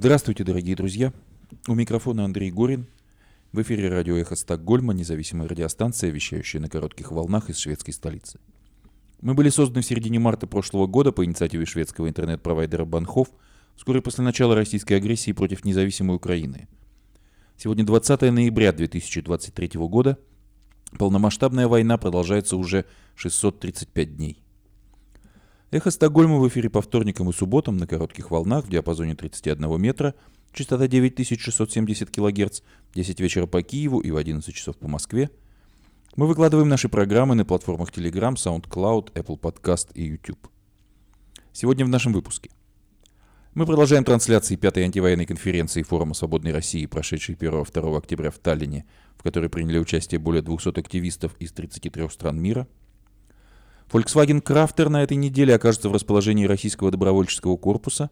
Здравствуйте, дорогие друзья. У микрофона Андрей Горин. В эфире радио «Эхо Стокгольма», независимая радиостанция, вещающая на коротких волнах из шведской столицы. Мы были созданы в середине марта прошлого года по инициативе шведского интернет-провайдера Банхов вскоре после начала российской агрессии против независимой Украины. Сегодня 20 ноября 2023 года. Полномасштабная война продолжается уже 635 дней. Эхо Стокгольма в эфире по вторникам и субботам на коротких волнах в диапазоне 31 метра, частота 9670 кГц, 10 вечера по Киеву и в 11 часов по Москве. Мы выкладываем наши программы на платформах Telegram, SoundCloud, Apple Podcast и YouTube. Сегодня в нашем выпуске. Мы продолжаем трансляции пятой антивоенной конференции Форума Свободной России, прошедшей 1-2 октября в Таллине, в которой приняли участие более 200 активистов из 33 стран мира – Volkswagen Crafter на этой неделе окажется в расположении российского добровольческого корпуса.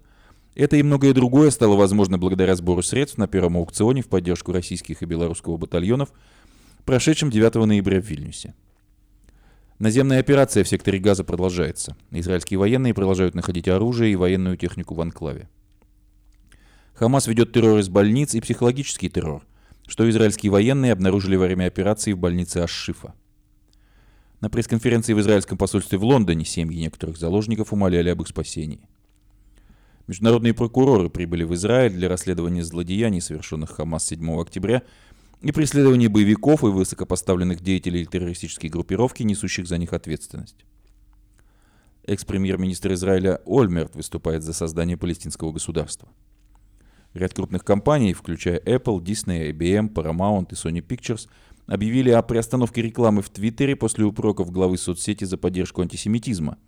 Это и многое другое стало возможно благодаря сбору средств на первом аукционе в поддержку российских и белорусского батальонов, прошедшем 9 ноября в Вильнюсе. Наземная операция в секторе Газа продолжается. Израильские военные продолжают находить оружие и военную технику в анклаве. Хамас ведет террор из больниц и психологический террор, что израильские военные обнаружили во время операции в больнице Аш-Шифа. На пресс-конференции в израильском посольстве в Лондоне семьи некоторых заложников умоляли об их спасении. Международные прокуроры прибыли в Израиль для расследования злодеяний, совершенных Хамас 7 октября, и преследования боевиков и высокопоставленных деятелей террористической группировки, несущих за них ответственность. Экс-премьер-министр Израиля Ольмерт выступает за создание палестинского государства. Ряд крупных компаний, включая Apple, Disney, IBM, Paramount и Sony Pictures – объявили о приостановке рекламы в Твиттере после упреков главы соцсети за поддержку антисемитизма.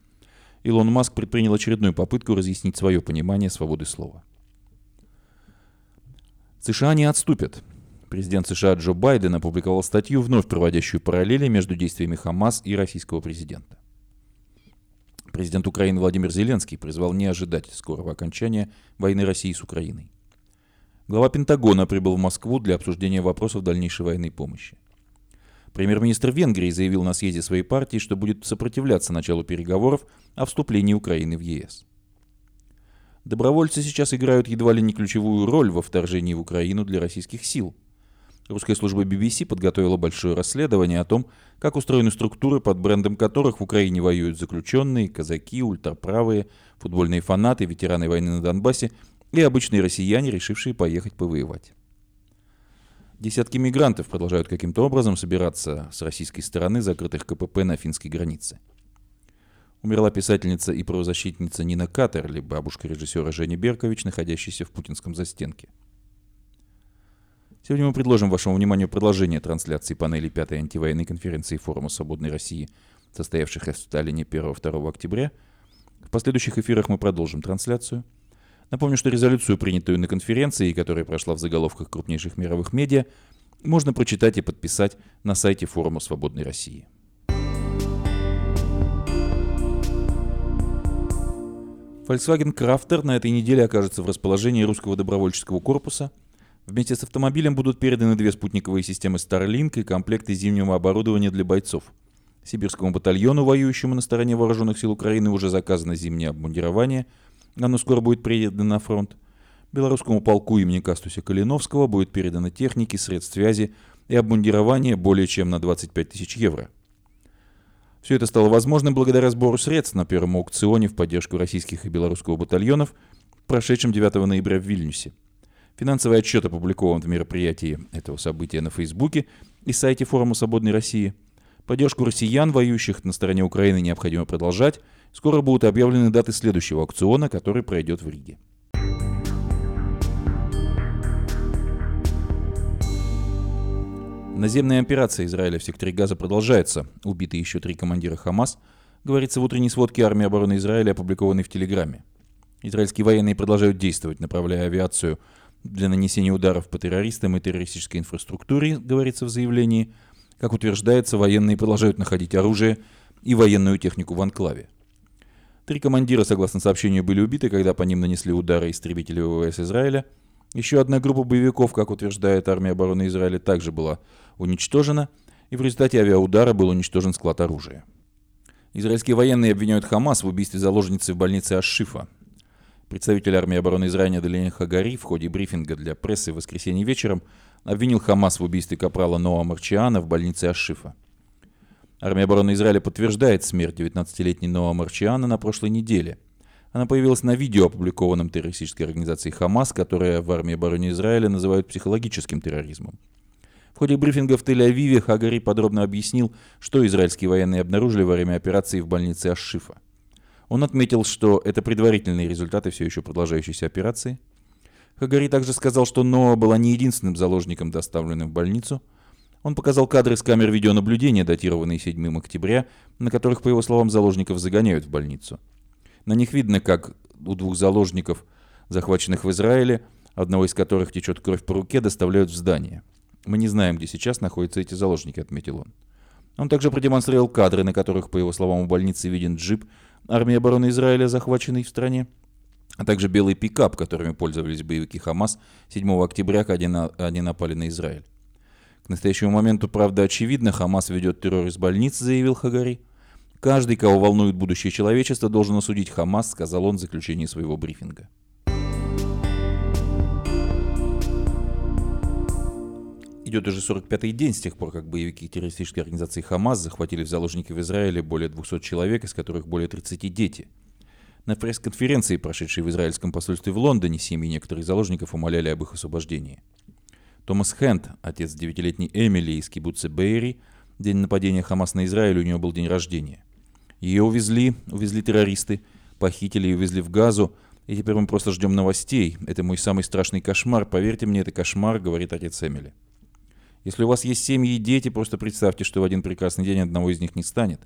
Илон Маск предпринял очередную попытку разъяснить свое понимание свободы слова. США не отступят. Президент США Джо Байден опубликовал статью, вновь проводящую параллели между действиями Хамас и российского президента. Президент Украины Владимир Зеленский призвал не ожидать скорого окончания войны России с Украиной. Глава Пентагона прибыл в Москву для обсуждения вопросов дальнейшей военной помощи. Премьер-министр Венгрии заявил на съезде своей партии, что будет сопротивляться началу переговоров о вступлении Украины в ЕС. Добровольцы сейчас играют едва ли не ключевую роль во вторжении в Украину для российских сил. Русская служба BBC подготовила большое расследование о том, как устроены структуры, под брендом которых в Украине воюют заключенные, казаки, ультраправые, футбольные фанаты, ветераны войны на Донбассе и обычные россияне, решившие поехать повоевать. Десятки мигрантов продолжают каким-то образом собираться с российской стороны закрытых КПП на финской границе. Умерла писательница и правозащитница Нина Катерли, бабушка режиссера Жени Беркович, находящаяся в путинском застенке. Сегодня мы предложим вашему вниманию продолжение трансляции панели пятой антивоенной конференции Форума Свободной России, состоявшихся в Сталине 1-2 октября. В последующих эфирах мы продолжим трансляцию – Напомню, что резолюцию, принятую на конференции, которая прошла в заголовках крупнейших мировых медиа, можно прочитать и подписать на сайте форума «Свободной России». Volkswagen Crafter на этой неделе окажется в расположении русского добровольческого корпуса. Вместе с автомобилем будут переданы две спутниковые системы Starlink и комплекты зимнего оборудования для бойцов. Сибирскому батальону, воюющему на стороне вооруженных сил Украины, уже заказано зимнее обмундирование – оно скоро будет передано на фронт. Белорусскому полку имени Кастуся Калиновского будет передано техники, средств связи и обмундирование более чем на 25 тысяч евро. Все это стало возможным благодаря сбору средств на первом аукционе в поддержку российских и белорусского батальонов, прошедшем 9 ноября в Вильнюсе. Финансовый отчет опубликован в мероприятии этого события на Фейсбуке и сайте форума «Свободной России». Поддержку россиян, воюющих на стороне Украины, необходимо продолжать – Скоро будут объявлены даты следующего аукциона, который пройдет в Риге. Наземная операция Израиля в секторе Газа продолжается. Убиты еще три командира Хамас, говорится в утренней сводке армии обороны Израиля, опубликованной в Телеграме. Израильские военные продолжают действовать, направляя авиацию для нанесения ударов по террористам и террористической инфраструктуре, говорится в заявлении. Как утверждается, военные продолжают находить оружие и военную технику в анклаве. Три командира, согласно сообщению, были убиты, когда по ним нанесли удары истребители ВВС Израиля. Еще одна группа боевиков, как утверждает армия обороны Израиля, также была уничтожена, и в результате авиаудара был уничтожен склад оружия. Израильские военные обвиняют Хамас в убийстве заложницы в больнице Аш-Шифа. Представитель армии обороны Израиля Далиен Хагари в ходе брифинга для прессы в воскресенье вечером обвинил Хамас в убийстве капрала Ноа Марчиана в больнице Ашифа. Армия обороны Израиля подтверждает смерть 19-летней Ноа Марчиана на прошлой неделе. Она появилась на видео, опубликованном террористической организацией Хамас, которая в армии обороны Израиля называют психологическим терроризмом. В ходе брифинга в Тель-Авиве Хагари подробно объяснил, что израильские военные обнаружили во время операции в больнице Ашифа. Он отметил, что это предварительные результаты все еще продолжающейся операции. Хагари также сказал, что Ноа была не единственным заложником, доставленным в больницу. Он показал кадры с камер видеонаблюдения, датированные 7 октября, на которых, по его словам, заложников загоняют в больницу. На них видно, как у двух заложников, захваченных в Израиле, одного из которых течет кровь по руке, доставляют в здание. «Мы не знаем, где сейчас находятся эти заложники», — отметил он. Он также продемонстрировал кадры, на которых, по его словам, у больницы виден джип армии обороны Израиля, захваченный в стране, а также белый пикап, которыми пользовались боевики Хамас 7 октября, когда они напали на Израиль. К настоящему моменту, правда, очевидно, Хамас ведет террор из больниц, заявил Хагари. Каждый, кого волнует будущее человечества, должен осудить Хамас, сказал он в заключении своего брифинга. Идет уже 45-й день с тех пор, как боевики террористической организации Хамас захватили в заложники в Израиле более 200 человек, из которых более 30 дети. На пресс-конференции, прошедшей в израильском посольстве в Лондоне, семьи некоторых заложников умоляли об их освобождении. Томас Хэнд, отец девятилетней Эмили из кибуца Бейри, день нападения Хамас на Израиль, у нее был день рождения. Ее увезли, увезли террористы, похитили и увезли в Газу, и теперь мы просто ждем новостей. Это мой самый страшный кошмар. Поверьте мне, это кошмар, говорит отец Эмили. Если у вас есть семьи и дети, просто представьте, что в один прекрасный день одного из них не станет.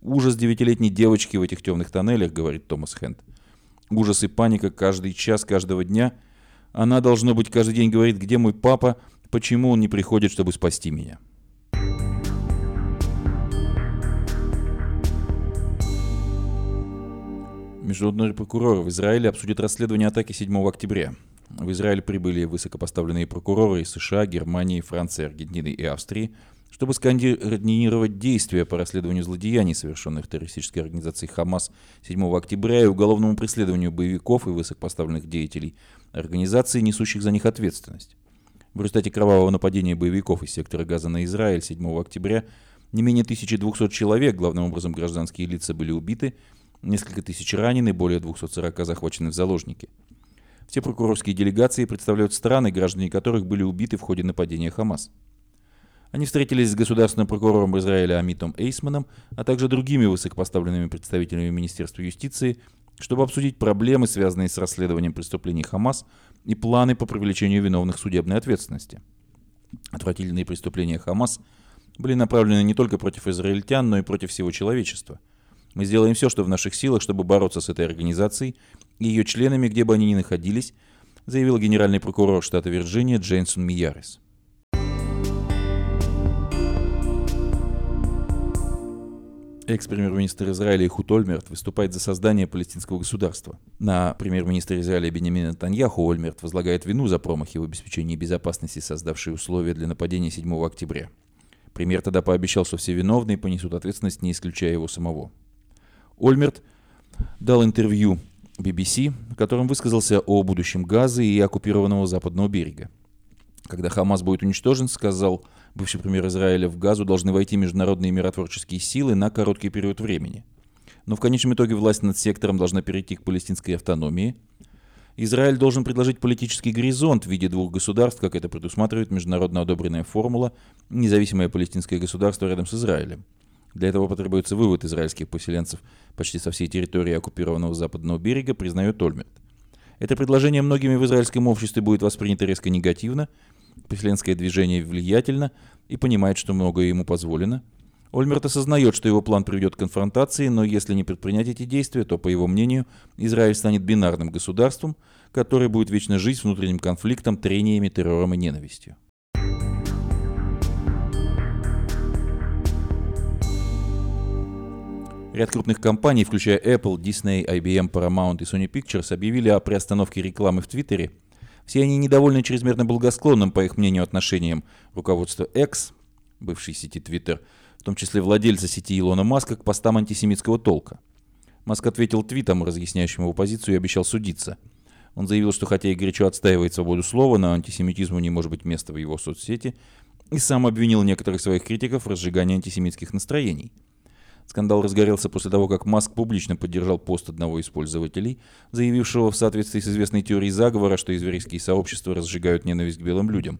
Ужас девятилетней девочки в этих темных тоннелях, говорит Томас Хенд. Ужас и паника каждый час, каждого дня. Она, должно быть, каждый день говорит, где мой папа, почему он не приходит, чтобы спасти меня. Международный прокурор в Израиле обсудит расследование атаки 7 октября. В Израиль прибыли высокопоставленные прокуроры из США, Германии, Франции, Аргентины и Австрии, чтобы скоординировать действия по расследованию злодеяний, совершенных террористической организацией «Хамас» 7 октября и уголовному преследованию боевиков и высокопоставленных деятелей организации, несущих за них ответственность. В результате кровавого нападения боевиков из сектора Газа на Израиль 7 октября не менее 1200 человек, главным образом гражданские лица, были убиты, несколько тысяч ранены, более 240 захвачены в заложники – все прокурорские делегации представляют страны, граждане которых были убиты в ходе нападения Хамас. Они встретились с государственным прокурором Израиля Амитом Эйсманом, а также другими высокопоставленными представителями Министерства юстиции, чтобы обсудить проблемы, связанные с расследованием преступлений Хамас и планы по привлечению виновных судебной ответственности. Отвратительные преступления Хамас были направлены не только против израильтян, но и против всего человечества. Мы сделаем все, что в наших силах, чтобы бороться с этой организацией и ее членами, где бы они ни находились, заявил генеральный прокурор штата Вирджиния Джейнсон Миярис. Экс-премьер-министр Израиля Ихут Ольмерт выступает за создание палестинского государства. На премьер-министра Израиля Бенемина Таньяху Ольмерт возлагает вину за промахи в обеспечении безопасности, создавшие условия для нападения 7 октября. Премьер тогда пообещал, что все виновные понесут ответственность, не исключая его самого. Ольмерт дал интервью BBC, в котором высказался о будущем Газа и оккупированного западного берега. Когда Хамас будет уничтожен, сказал бывший премьер Израиля, в Газу должны войти международные миротворческие силы на короткий период времени. Но в конечном итоге власть над сектором должна перейти к палестинской автономии. Израиль должен предложить политический горизонт в виде двух государств, как это предусматривает международно одобренная формула «Независимое палестинское государство рядом с Израилем». Для этого потребуется вывод израильских поселенцев почти со всей территории оккупированного западного берега, признает Ольмерт. Это предложение многими в израильском обществе будет воспринято резко негативно, поселенское движение влиятельно и понимает, что многое ему позволено. Ольмерт осознает, что его план приведет к конфронтации, но если не предпринять эти действия, то, по его мнению, Израиль станет бинарным государством, которое будет вечно жить внутренним конфликтом, трениями, террором и ненавистью. Ряд крупных компаний, включая Apple, Disney, IBM, Paramount и Sony Pictures, объявили о приостановке рекламы в Твиттере. Все они недовольны чрезмерно благосклонным, по их мнению, отношением руководства X, бывшей сети Twitter, в том числе владельца сети Илона Маска, к постам антисемитского толка. Маск ответил твитом, разъясняющим его позицию, и обещал судиться. Он заявил, что хотя и горячо отстаивает свободу слова, но антисемитизму не может быть места в его соцсети, и сам обвинил некоторых своих критиков в разжигании антисемитских настроений. Скандал разгорелся после того, как Маск публично поддержал пост одного из пользователей, заявившего в соответствии с известной теорией заговора, что еврейские сообщества разжигают ненависть к белым людям.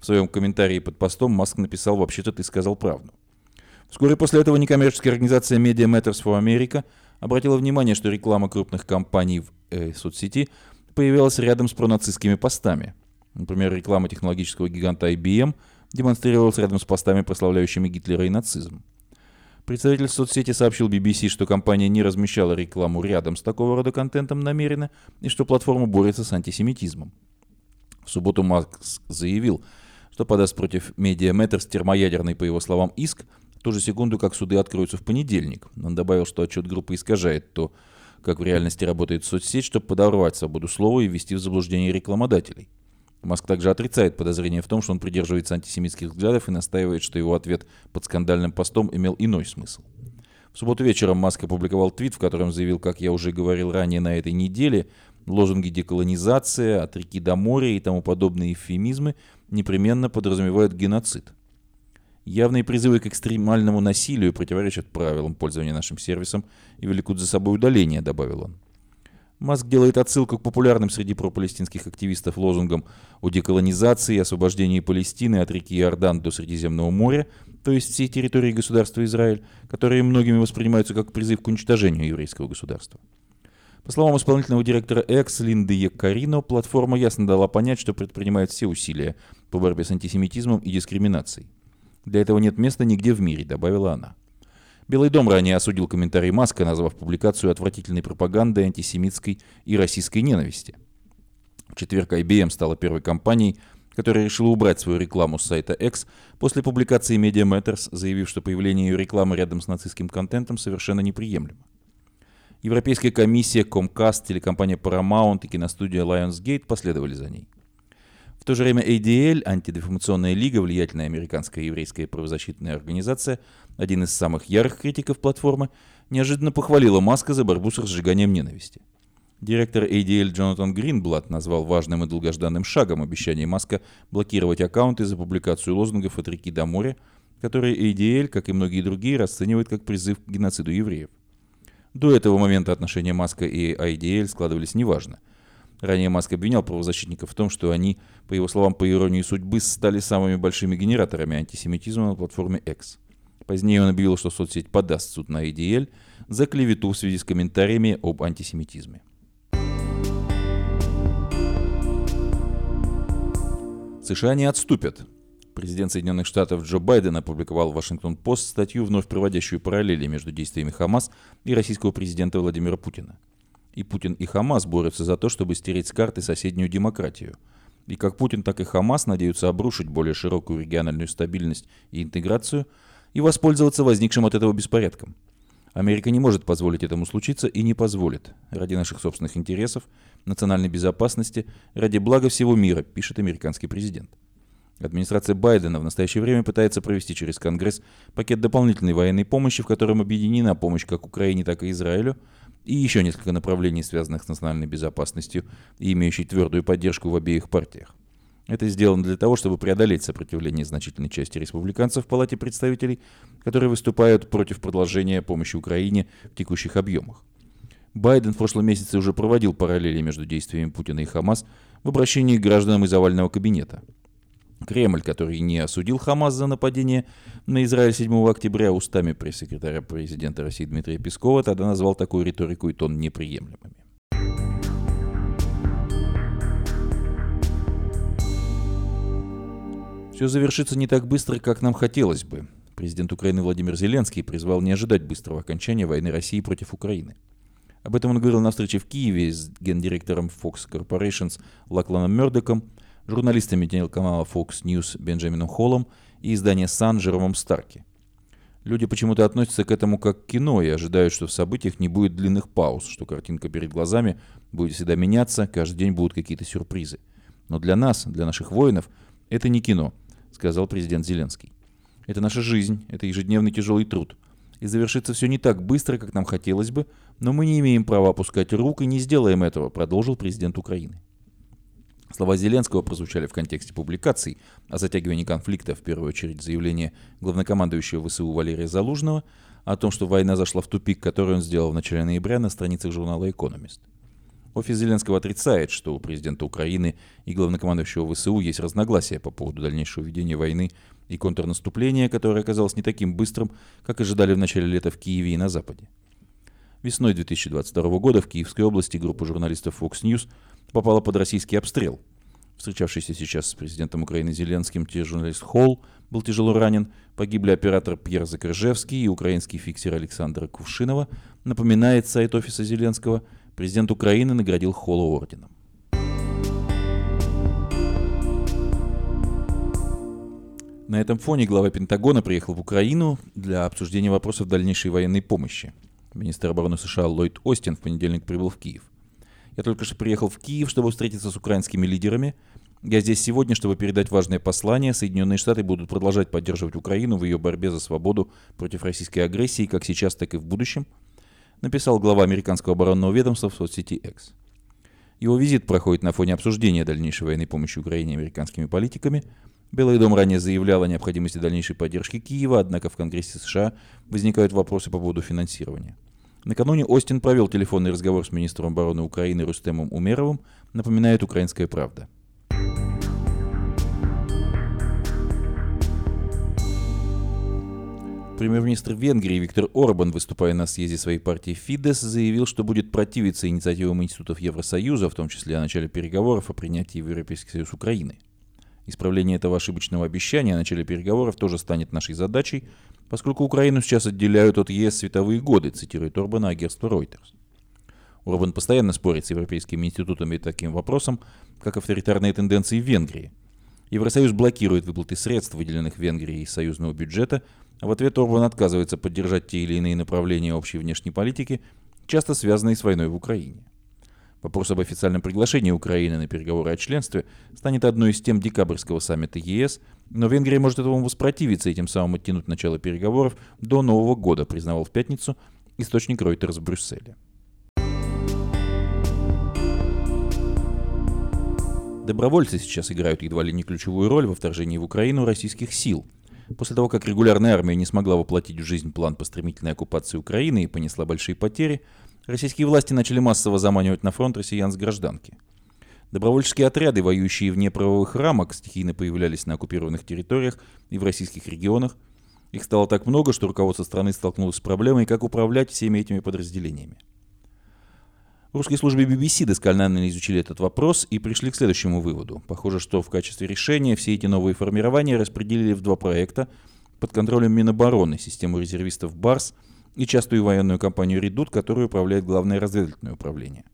В своем комментарии под постом Маск написал «Вообще-то ты сказал правду». Вскоре после этого некоммерческая организация Media Matters for America обратила внимание, что реклама крупных компаний в э, соцсети появилась рядом с пронацистскими постами. Например, реклама технологического гиганта IBM демонстрировалась рядом с постами, прославляющими Гитлера и нацизм. Представитель соцсети сообщил BBC, что компания не размещала рекламу рядом с такого рода контентом намеренно и что платформа борется с антисемитизмом. В субботу Макс заявил, что подаст против Media Matters термоядерный, по его словам, иск в ту же секунду, как суды откроются в понедельник. Он добавил, что отчет группы искажает то, как в реальности работает соцсеть, чтобы подорвать свободу слова и ввести в заблуждение рекламодателей. Маск также отрицает подозрение в том, что он придерживается антисемитских взглядов и настаивает, что его ответ под скандальным постом имел иной смысл. В субботу вечером Маск опубликовал твит, в котором заявил, как я уже говорил ранее на этой неделе, лозунги деколонизация, от реки до моря и тому подобные эвфемизмы непременно подразумевают геноцид. Явные призывы к экстремальному насилию противоречат правилам пользования нашим сервисом и влекут за собой удаление, добавил он. Маск делает отсылку к популярным среди пропалестинских активистов лозунгам о деколонизации и освобождении Палестины от реки Иордан до Средиземного моря, то есть всей территории государства Израиль, которые многими воспринимаются как призыв к уничтожению еврейского государства. По словам исполнительного директора X Линды Якарино, платформа ясно дала понять, что предпринимает все усилия по борьбе с антисемитизмом и дискриминацией. Для этого нет места нигде в мире, добавила она. Белый дом ранее осудил комментарий Маска, назвав публикацию отвратительной пропагандой антисемитской и российской ненависти. В четверг IBM стала первой компанией, которая решила убрать свою рекламу с сайта X после публикации Media Matters, заявив, что появление ее рекламы рядом с нацистским контентом совершенно неприемлемо. Европейская комиссия, Comcast, телекомпания Paramount и киностудия Lionsgate последовали за ней то же время ADL, антидефамационная лига, влиятельная американская еврейская правозащитная организация, один из самых ярых критиков платформы, неожиданно похвалила Маска за борьбу с разжиганием ненависти. Директор ADL Джонатан Гринблат назвал важным и долгожданным шагом обещание Маска блокировать аккаунты за публикацию лозунгов от реки до моря, которые ADL, как и многие другие, расценивает как призыв к геноциду евреев. До этого момента отношения Маска и ADL складывались неважно. Ранее Маск обвинял правозащитников в том, что они, по его словам, по иронии судьбы, стали самыми большими генераторами антисемитизма на платформе X. Позднее он объявил, что соцсеть подаст суд на ADL за клевету в связи с комментариями об антисемитизме. США не отступят. Президент Соединенных Штатов Джо Байден опубликовал в Вашингтон-Пост статью, вновь проводящую параллели между действиями Хамас и российского президента Владимира Путина. И Путин, и Хамас борются за то, чтобы стереть с карты соседнюю демократию. И как Путин, так и Хамас надеются обрушить более широкую региональную стабильность и интеграцию и воспользоваться возникшим от этого беспорядком. Америка не может позволить этому случиться и не позволит. Ради наших собственных интересов, национальной безопасности, ради блага всего мира, пишет американский президент. Администрация Байдена в настоящее время пытается провести через Конгресс пакет дополнительной военной помощи, в котором объединена помощь как Украине, так и Израилю, и еще несколько направлений, связанных с национальной безопасностью и имеющих твердую поддержку в обеих партиях. Это сделано для того, чтобы преодолеть сопротивление значительной части республиканцев в Палате представителей, которые выступают против продолжения помощи Украине в текущих объемах. Байден в прошлом месяце уже проводил параллели между действиями Путина и Хамас в обращении к гражданам из овального кабинета – Кремль, который не осудил Хамас за нападение на Израиль 7 октября устами пресс-секретаря президента России Дмитрия Пескова, тогда назвал такую риторику и тон неприемлемыми. Все завершится не так быстро, как нам хотелось бы. Президент Украины Владимир Зеленский призвал не ожидать быстрого окончания войны России против Украины. Об этом он говорил на встрече в Киеве с гендиректором Fox Corporations Лакланом Мердоком – журналистами телеканала Fox News Бенджамином Холлом и издания Sun Жеромом Старки. Люди почему-то относятся к этому как к кино и ожидают, что в событиях не будет длинных пауз, что картинка перед глазами будет всегда меняться, каждый день будут какие-то сюрпризы. Но для нас, для наших воинов, это не кино, сказал президент Зеленский. Это наша жизнь, это ежедневный тяжелый труд. И завершится все не так быстро, как нам хотелось бы, но мы не имеем права опускать рук и не сделаем этого, продолжил президент Украины. Слова Зеленского прозвучали в контексте публикаций о затягивании конфликта, в первую очередь заявление главнокомандующего ВСУ Валерия Залужного о том, что война зашла в тупик, который он сделал в начале ноября на страницах журнала «Экономист». Офис Зеленского отрицает, что у президента Украины и главнокомандующего ВСУ есть разногласия по поводу дальнейшего ведения войны и контрнаступления, которое оказалось не таким быстрым, как ожидали в начале лета в Киеве и на Западе. Весной 2022 года в Киевской области группа журналистов Fox News попала под российский обстрел. Встречавшийся сейчас с президентом Украины Зеленским тележурналист Холл был тяжело ранен, погибли оператор Пьер Закрыжевский и украинский фиксер Александр Кувшинова. Напоминает сайт офиса Зеленского, президент Украины наградил Холла орденом. На этом фоне глава Пентагона приехал в Украину для обсуждения вопросов дальнейшей военной помощи. Министр обороны США Ллойд Остин в понедельник прибыл в Киев. Я только что приехал в Киев, чтобы встретиться с украинскими лидерами. Я здесь сегодня, чтобы передать важное послание. Соединенные Штаты будут продолжать поддерживать Украину в ее борьбе за свободу против российской агрессии, как сейчас, так и в будущем, написал глава американского оборонного ведомства в соцсети X. Его визит проходит на фоне обсуждения дальнейшей военной помощи Украине американскими политиками. Белый дом ранее заявлял о необходимости дальнейшей поддержки Киева, однако в Конгрессе США возникают вопросы по поводу финансирования. Накануне Остин провел телефонный разговор с министром обороны Украины Рустемом Умеровым, напоминает «Украинская правда». Премьер-министр Венгрии Виктор Орбан, выступая на съезде своей партии Фидес, заявил, что будет противиться инициативам институтов Евросоюза, в том числе о начале переговоров о принятии в Европейский Союз Украины. Исправление этого ошибочного обещания о начале переговоров тоже станет нашей задачей, поскольку Украину сейчас отделяют от ЕС световые годы, цитирует Орбана агентство Reuters. Орбан постоянно спорит с европейскими институтами таким вопросом, как авторитарные тенденции в Венгрии. Евросоюз блокирует выплаты средств, выделенных Венгрии из союзного бюджета, в ответ Орбан отказывается поддержать те или иные направления общей внешней политики, часто связанные с войной в Украине. Вопрос об официальном приглашении Украины на переговоры о членстве станет одной из тем декабрьского саммита ЕС, но Венгрия может этому воспротивиться и тем самым оттянуть начало переговоров до Нового года, признавал в пятницу источник Reuters в Брюсселе. Добровольцы сейчас играют едва ли не ключевую роль во вторжении в Украину российских сил. После того, как регулярная армия не смогла воплотить в жизнь план по стремительной оккупации Украины и понесла большие потери, российские власти начали массово заманивать на фронт россиян с гражданки. Добровольческие отряды, воюющие вне правовых рамок, стихийно появлялись на оккупированных территориях и в российских регионах. Их стало так много, что руководство страны столкнулось с проблемой, как управлять всеми этими подразделениями. В русской службе BBC досконально изучили этот вопрос и пришли к следующему выводу. Похоже, что в качестве решения все эти новые формирования распределили в два проекта под контролем Минобороны, систему резервистов БАРС – и частую военную компанию «Редут», которую управляет Главное разведывательное управление.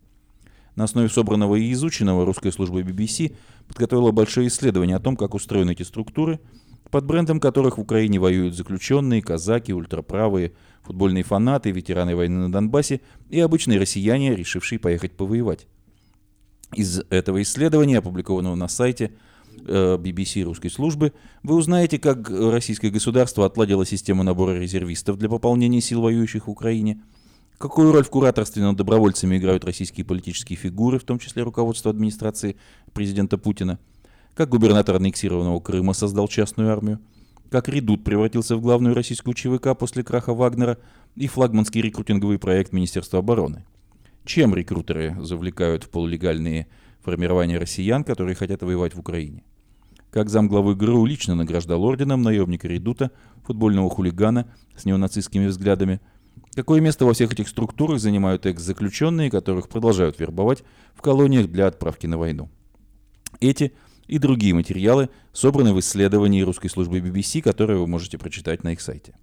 На основе собранного и изученного русской службой BBC подготовила большое исследование о том, как устроены эти структуры, под брендом которых в Украине воюют заключенные, казаки, ультраправые, футбольные фанаты, ветераны войны на Донбассе и обычные россияне, решившие поехать повоевать. Из этого исследования, опубликованного на сайте, BBC э, русской службы, вы узнаете, как российское государство отладило систему набора резервистов для пополнения сил, воюющих в Украине, какую роль в кураторстве над добровольцами играют российские политические фигуры, в том числе руководство администрации президента Путина, как губернатор аннексированного Крыма создал частную армию, как Редут превратился в главную российскую ЧВК после краха Вагнера и флагманский рекрутинговый проект Министерства обороны. Чем рекрутеры завлекают в полулегальные формирования россиян, которые хотят воевать в Украине? как замглавы ГРУ лично награждал орденом наемника Редута, футбольного хулигана с неонацистскими взглядами. Какое место во всех этих структурах занимают экс-заключенные, которых продолжают вербовать в колониях для отправки на войну? Эти и другие материалы собраны в исследовании русской службы BBC, которое вы можете прочитать на их сайте.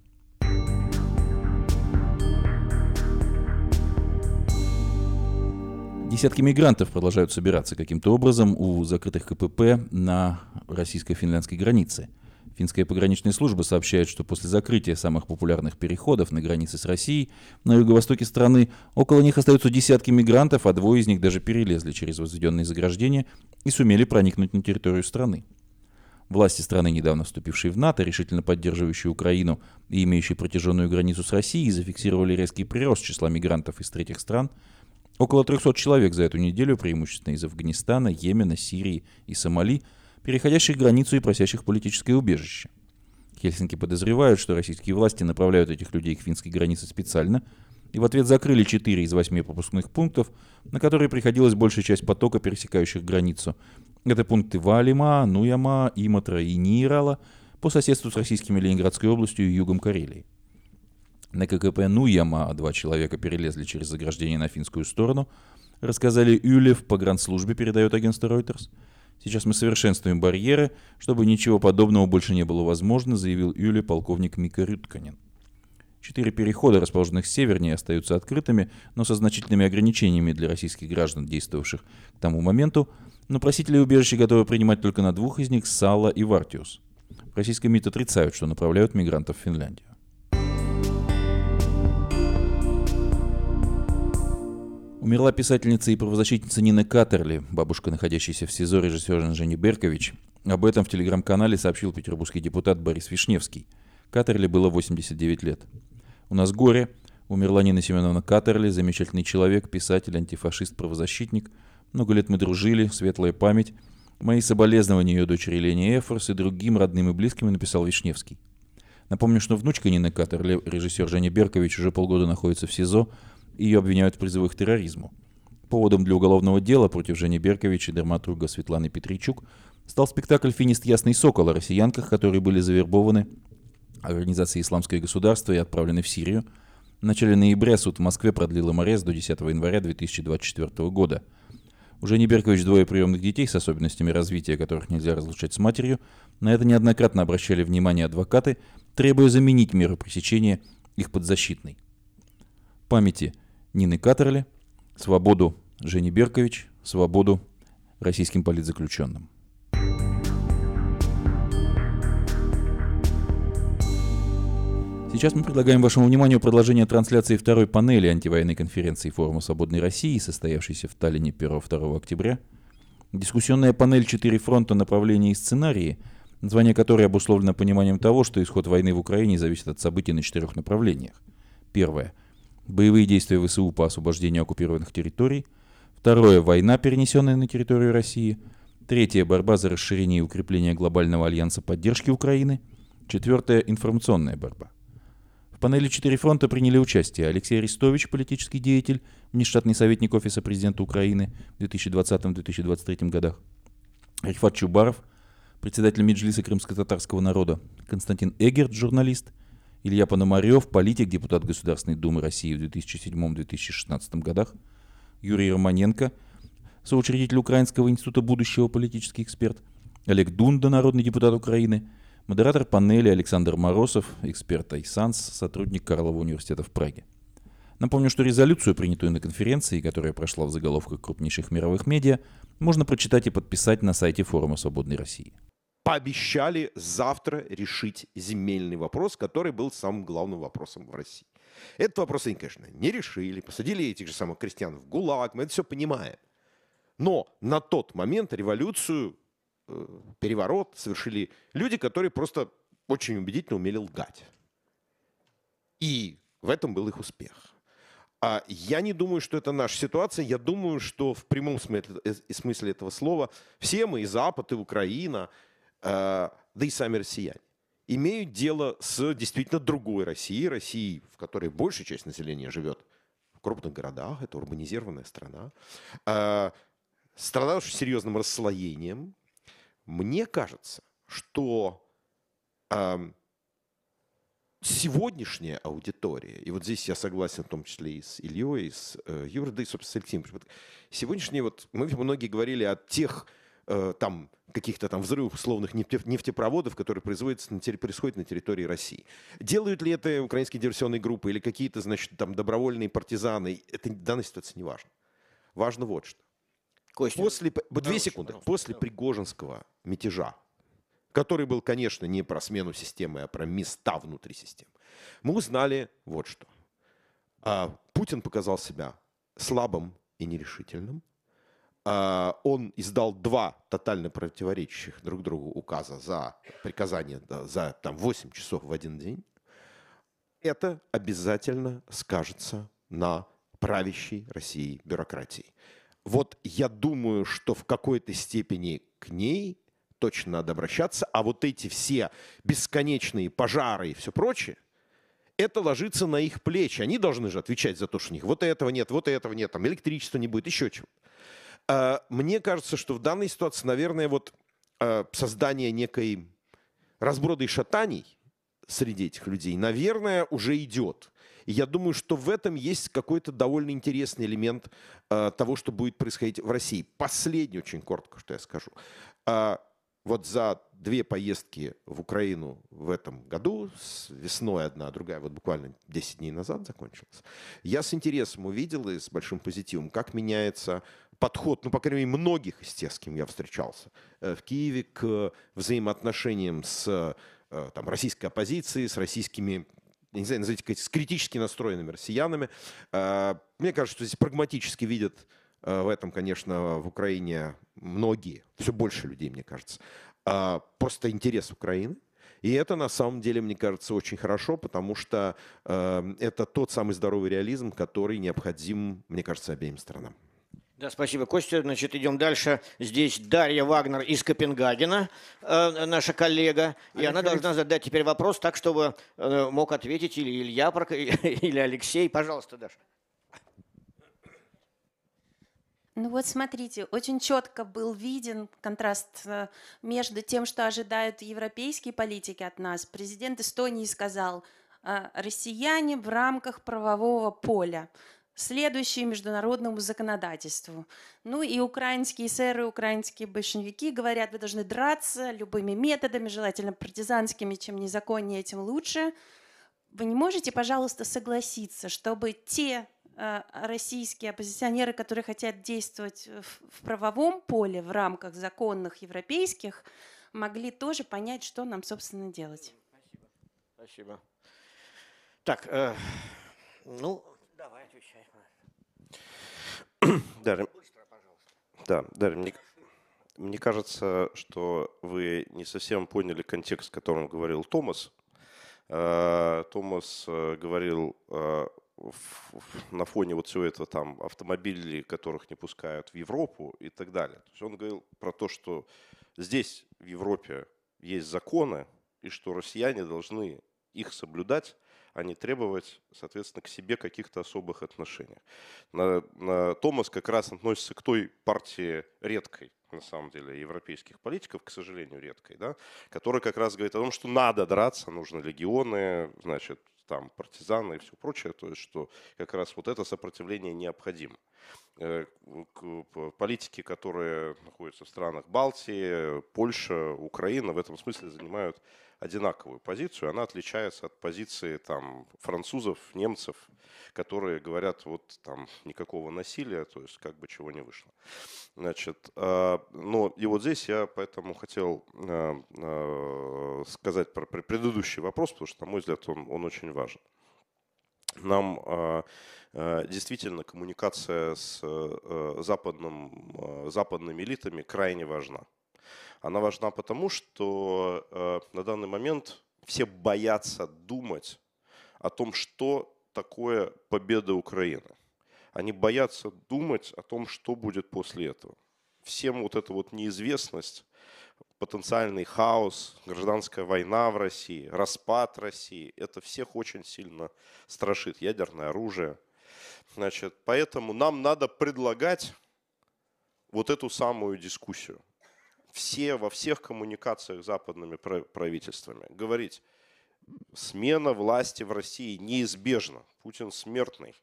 Десятки мигрантов продолжают собираться каким-то образом у закрытых КПП на российско-финляндской границе. Финская пограничная служба сообщает, что после закрытия самых популярных переходов на границе с Россией на юго-востоке страны около них остаются десятки мигрантов, а двое из них даже перелезли через возведенные заграждения и сумели проникнуть на территорию страны. Власти страны, недавно вступившие в НАТО, решительно поддерживающие Украину и имеющие протяженную границу с Россией, зафиксировали резкий прирост числа мигрантов из третьих стран. Около 300 человек за эту неделю, преимущественно из Афганистана, Йемена, Сирии и Сомали, переходящих границу и просящих политическое убежище. Хельсинки подозревают, что российские власти направляют этих людей к финской границе специально, и в ответ закрыли 4 из 8 пропускных пунктов, на которые приходилась большая часть потока, пересекающих границу, это пункты Валима, Нуяма, Иматра и Нирала по соседству с российскими Ленинградской областью и югом Карелии. На ККП Нуяма два человека перелезли через заграждение на финскую сторону. Рассказали Юлев, по гранд-службе передает агентство Reuters. Сейчас мы совершенствуем барьеры, чтобы ничего подобного больше не было возможно, заявил Юле полковник Мика Рютканин. Четыре перехода, расположенных севернее, остаются открытыми, но со значительными ограничениями для российских граждан, действовавших к тому моменту, но просители убежища готовы принимать только на двух из них – Сала и Вартиус. Российские МИД отрицают, что направляют мигрантов в Финляндию. Умерла писательница и правозащитница Нина Катерли, бабушка, находящаяся в СИЗО режиссера Жени Беркович. Об этом в телеграм-канале сообщил петербургский депутат Борис Вишневский. Катерли было 89 лет. «У нас горе. Умерла Нина Семеновна Катерли, замечательный человек, писатель, антифашист, правозащитник – много лет мы дружили, светлая память. Мои соболезнования ее дочери Лене Эфорс и другим родным и близким написал Вишневский. Напомню, что внучка Нины Катер, режиссер Женя Беркович, уже полгода находится в СИЗО, ее обвиняют в призывах к терроризму. Поводом для уголовного дела против Жени Беркович и драматурга Светланы Петричук стал спектакль «Финист Ясный Сокол» о россиянках, которые были завербованы Организацией «Исламское государство» и отправлены в Сирию. В начале ноября суд в Москве продлил им арест до 10 января 2024 года – уже не Беркович двое приемных детей с особенностями развития, которых нельзя разлучать с матерью. На это неоднократно обращали внимание адвокаты, требуя заменить меру пресечения их подзащитной. Памяти Нины Катерли, свободу Жени Беркович, свободу российским политзаключенным. Сейчас мы предлагаем вашему вниманию продолжение трансляции второй панели антивоенной конференции Форума Свободной России, состоявшейся в Таллине 1-2 октября. Дискуссионная панель «Четыре фронта. Направления и сценарии», название которой обусловлено пониманием того, что исход войны в Украине зависит от событий на четырех направлениях. Первое. Боевые действия ВСУ по освобождению оккупированных территорий. Второе. Война, перенесенная на территорию России. Третье. Борьба за расширение и укрепление глобального альянса поддержки Украины. Четвертое. Информационная борьба панели «Четыре фронта» приняли участие Алексей Арестович, политический деятель, внештатный советник Офиса президента Украины в 2020-2023 годах, Рифат Чубаров, председатель Меджлиса крымско-татарского народа, Константин Эгерт, журналист, Илья Пономарев, политик, депутат Государственной Думы России в 2007-2016 годах, Юрий Романенко, соучредитель Украинского института будущего политический эксперт, Олег Дунда, народный депутат Украины – Модератор панели Александр Морозов, эксперт Айсанс, сотрудник Карлова университета в Праге. Напомню, что резолюцию, принятую на конференции, которая прошла в заголовках крупнейших мировых медиа, можно прочитать и подписать на сайте форума «Свободной России». Пообещали завтра решить земельный вопрос, который был самым главным вопросом в России. Этот вопрос они, конечно, не решили, посадили этих же самых крестьян в ГУЛАГ, мы это все понимаем. Но на тот момент революцию Э, переворот совершили люди, которые просто очень убедительно умели лгать. И в этом был их успех. А я не думаю, что это наша ситуация. Я думаю, что в прямом смысле, э, смысле этого слова все мы, и Запад, и Украина, да и сами россияне, имеют дело с действительно другой Россией, Россией, в которой большая часть населения живет в крупных городах, это урбанизированная страна, страна очень серьезным расслоением, мне кажется, что э, сегодняшняя аудитория, и вот здесь я согласен в том числе и с Ильей, и с э, Юрой, да и, собственно, с Алексеем, сегодняшние, вот мы многие говорили о тех э, там каких-то там взрывов условных нефтепроводов, которые производятся на, происходят на территории России. Делают ли это украинские диверсионные группы или какие-то, значит, там добровольные партизаны, это в данной ситуации не важно. Важно вот что. Костя, после, две секунды. После Пригожинского мятежа, который был, конечно, не про смену системы, а про места внутри системы, мы узнали вот что. А, Путин показал себя слабым и нерешительным. А, он издал два тотально противоречащих друг другу указа за приказание за там, 8 часов в один день, это обязательно скажется на правящей России бюрократии. Вот я думаю, что в какой-то степени к ней точно надо обращаться, а вот эти все бесконечные пожары и все прочее, это ложится на их плечи. Они должны же отвечать за то, что у них вот этого нет, вот этого нет, там электричества не будет, еще чего. А, мне кажется, что в данной ситуации, наверное, вот а, создание некой разброда и шатаний среди этих людей, наверное, уже идет. И я думаю, что в этом есть какой-то довольно интересный элемент э, того, что будет происходить в России. Последний очень коротко, что я скажу. Вот за две поездки в Украину в этом году, с весной одна, другая вот буквально 10 дней назад закончилась, я с интересом увидел и с большим позитивом, как меняется подход, ну, по крайней мере, многих из тех, с кем я встречался э, в Киеве к взаимоотношениям с э, там, российской оппозицией, с российскими я не знаю, назовите, с критически настроенными россиянами. Э, мне кажется, что здесь прагматически видят в этом, конечно, в Украине многие, все больше людей, мне кажется, просто интерес Украины. И это на самом деле, мне кажется, очень хорошо, потому что это тот самый здоровый реализм, который необходим, мне кажется, обеим сторонам. Да, спасибо, Костя. Значит, идем дальше. Здесь Дарья Вагнер из Копенгагена, э, наша коллега. И она должна задать теперь вопрос так, чтобы э, мог ответить или Илья, или Алексей. Пожалуйста, Даша. Ну вот смотрите, очень четко был виден контраст э, между тем, что ожидают европейские политики от нас. Президент Эстонии сказал, э, россияне в рамках правового поля следующие международному законодательству. Ну и украинские сэры, украинские большевики говорят, вы должны драться любыми методами, желательно партизанскими, чем незаконнее, тем лучше. Вы не можете, пожалуйста, согласиться, чтобы те э, российские оппозиционеры, которые хотят действовать в, правовом поле в рамках законных европейских, могли тоже понять, что нам, собственно, делать. Спасибо. Спасибо. Так, э, ну. Дарья, да, Дарья, мне, мне кажется, что вы не совсем поняли контекст, в котором говорил Томас. А, Томас э, говорил э, на фоне вот всего этого там автомобилей, которых не пускают в Европу и так далее. То есть он говорил про то, что здесь в Европе есть законы, и что россияне должны их соблюдать, а не требовать, соответственно, к себе каких-то особых отношений. На, на Томас как раз относится к той партии редкой, на самом деле, европейских политиков, к сожалению, редкой, да, которая как раз говорит о том, что надо драться, нужны легионы, значит, там, партизаны и все прочее, то есть, что как раз вот это сопротивление необходимо. Э, политики, которые находятся в странах Балтии, Польша, Украина в этом смысле занимают одинаковую позицию, она отличается от позиции там, французов, немцев, которые говорят, вот там никакого насилия, то есть как бы чего не вышло. Значит, э, но и вот здесь я поэтому хотел э, э, сказать про предыдущий вопрос, потому что, на мой взгляд, он, он очень важен. Нам э, действительно коммуникация с э, западным, э, западными элитами крайне важна. Она важна потому, что э, на данный момент все боятся думать о том, что такое победа Украины. Они боятся думать о том, что будет после этого. Всем вот эта вот неизвестность, потенциальный хаос, гражданская война в России, распад России, это всех очень сильно страшит. Ядерное оружие. Значит, поэтому нам надо предлагать вот эту самую дискуссию все, во всех коммуникациях с западными правительствами говорить, смена власти в России неизбежна. Путин смертный.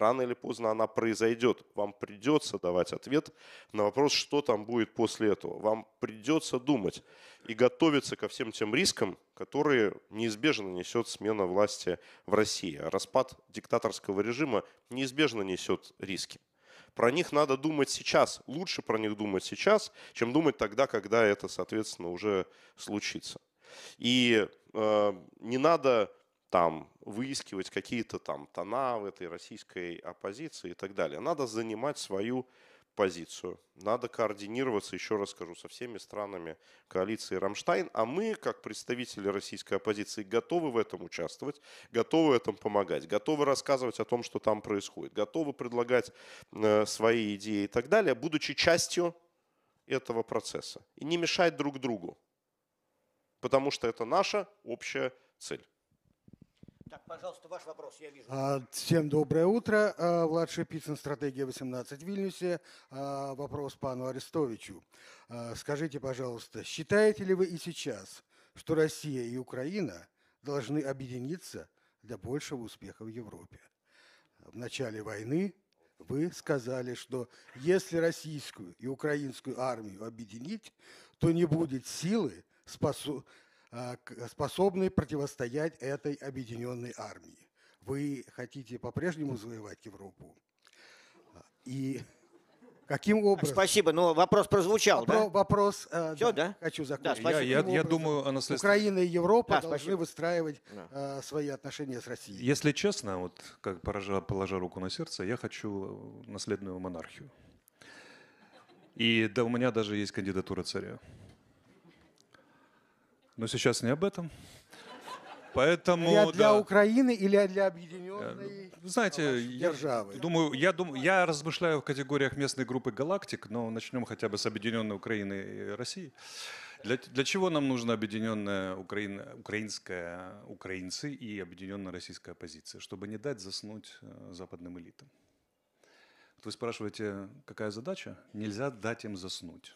Рано или поздно она произойдет. Вам придется давать ответ на вопрос, что там будет после этого. Вам придется думать и готовиться ко всем тем рискам, которые неизбежно несет смена власти в России. Распад диктаторского режима неизбежно несет риски. Про них надо думать сейчас. Лучше про них думать сейчас, чем думать тогда, когда это, соответственно, уже случится. И э, не надо там выискивать какие-то там тона в этой российской оппозиции и так далее. Надо занимать свою позицию. Надо координироваться, еще раз скажу, со всеми странами коалиции «Рамштайн». А мы, как представители российской оппозиции, готовы в этом участвовать, готовы в этом помогать, готовы рассказывать о том, что там происходит, готовы предлагать э, свои идеи и так далее, будучи частью этого процесса. И не мешать друг другу, потому что это наша общая цель. Так, пожалуйста, ваш вопрос, я вижу. А, Всем доброе утро. А, Влад Шипицын, стратегия 18 в Вильнюсе. А, Вопрос пану Арестовичу. А, Скажите, пожалуйста, считаете ли вы и сейчас, что Россия и Украина должны объединиться для большего успеха в Европе? В начале войны вы сказали, что если российскую и украинскую армию объединить, то не будет силы, спосо- а, к- способной противостоять этой объединенной армии. Вы хотите по-прежнему завоевать Европу? А, И каким образом? Спасибо, но вопрос прозвучал, Вопро- да? Вопрос, э, Всё, да? хочу Да, закончить. спасибо. Я, я, я думаю о наследстве. Украина и Европа Да, должны спасибо. выстраивать Да. э, свои отношения с Россией. Если честно, вот как положа, положа руку на сердце, я хочу наследную монархию. И да, у меня даже есть кандидатура царя. Но сейчас не об этом. Поэтому, Для, для да. Украины или для объединенной Вы Знаете, вашей я державы? думаю, я думаю, я размышляю в категориях местной группы галактик, но начнем хотя бы с объединенной Украины и России. Для, для чего нам нужна объединенная Украина, украинская, украинцы и объединенная российская оппозиция? Чтобы не дать заснуть э, западным элитам. Вот вы спрашиваете, какая задача? Нельзя дать им заснуть.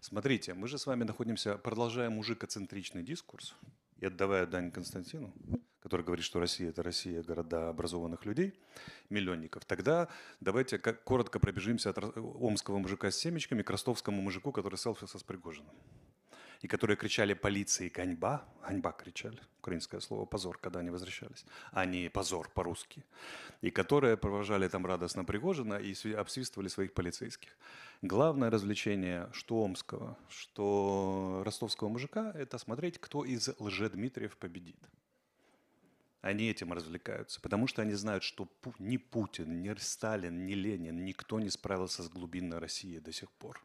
Смотрите, мы же с вами находимся, продолжая мужикоцентричный дискурс, и отдавая дань Константину, который говорит, что Россия – это Россия города образованных людей, миллионников, тогда давайте коротко пробежимся от омского мужика с семечками к ростовскому мужику, который селфился с Пригожиным. И которые кричали полиции «ганьба», «ганьба» кричали, украинское слово «позор», когда они возвращались, а не «позор» по-русски. И которые провожали там радостно Пригожина и сви- обсвистывали своих полицейских. Главное развлечение что омского, что ростовского мужика – это смотреть, кто из лжедмитриев победит. Они этим развлекаются, потому что они знают, что ни Путин, ни Сталин, ни Ленин, никто не справился с глубинной Россией до сих пор.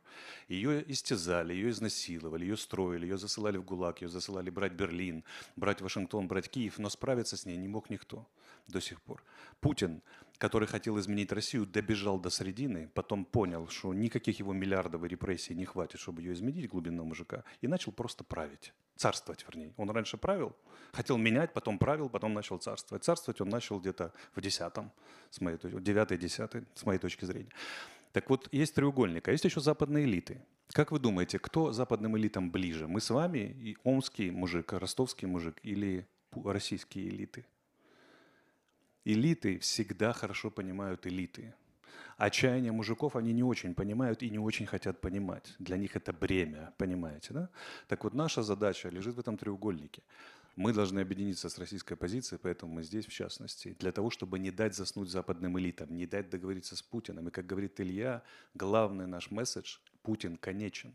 Ее истязали, ее изнасиловали, ее строили, ее засылали в ГУЛАГ, ее засылали брать Берлин, брать Вашингтон, брать Киев, но справиться с ней не мог никто до сих пор. Путин, который хотел изменить Россию, добежал до середины, потом понял, что никаких его миллиардов и репрессий не хватит, чтобы ее изменить, глубинного мужика, и начал просто править. Царствовать, вернее. Он раньше правил, хотел менять, потом правил, потом начал царствовать. Царствовать он начал где-то в десятом, с моей точки, девятый, десятый, с моей точки зрения. Так вот, есть треугольник, а есть еще западные элиты. Как вы думаете, кто западным элитам ближе? Мы с вами и омский мужик, ростовский мужик или российские элиты? Элиты всегда хорошо понимают элиты. Отчаяние мужиков они не очень понимают и не очень хотят понимать. Для них это бремя, понимаете, да? Так вот, наша задача лежит в этом треугольнике. Мы должны объединиться с российской позицией, поэтому мы здесь в частности, для того, чтобы не дать заснуть западным элитам, не дать договориться с Путиным. И как говорит Илья, главный наш месседж – Путин конечен.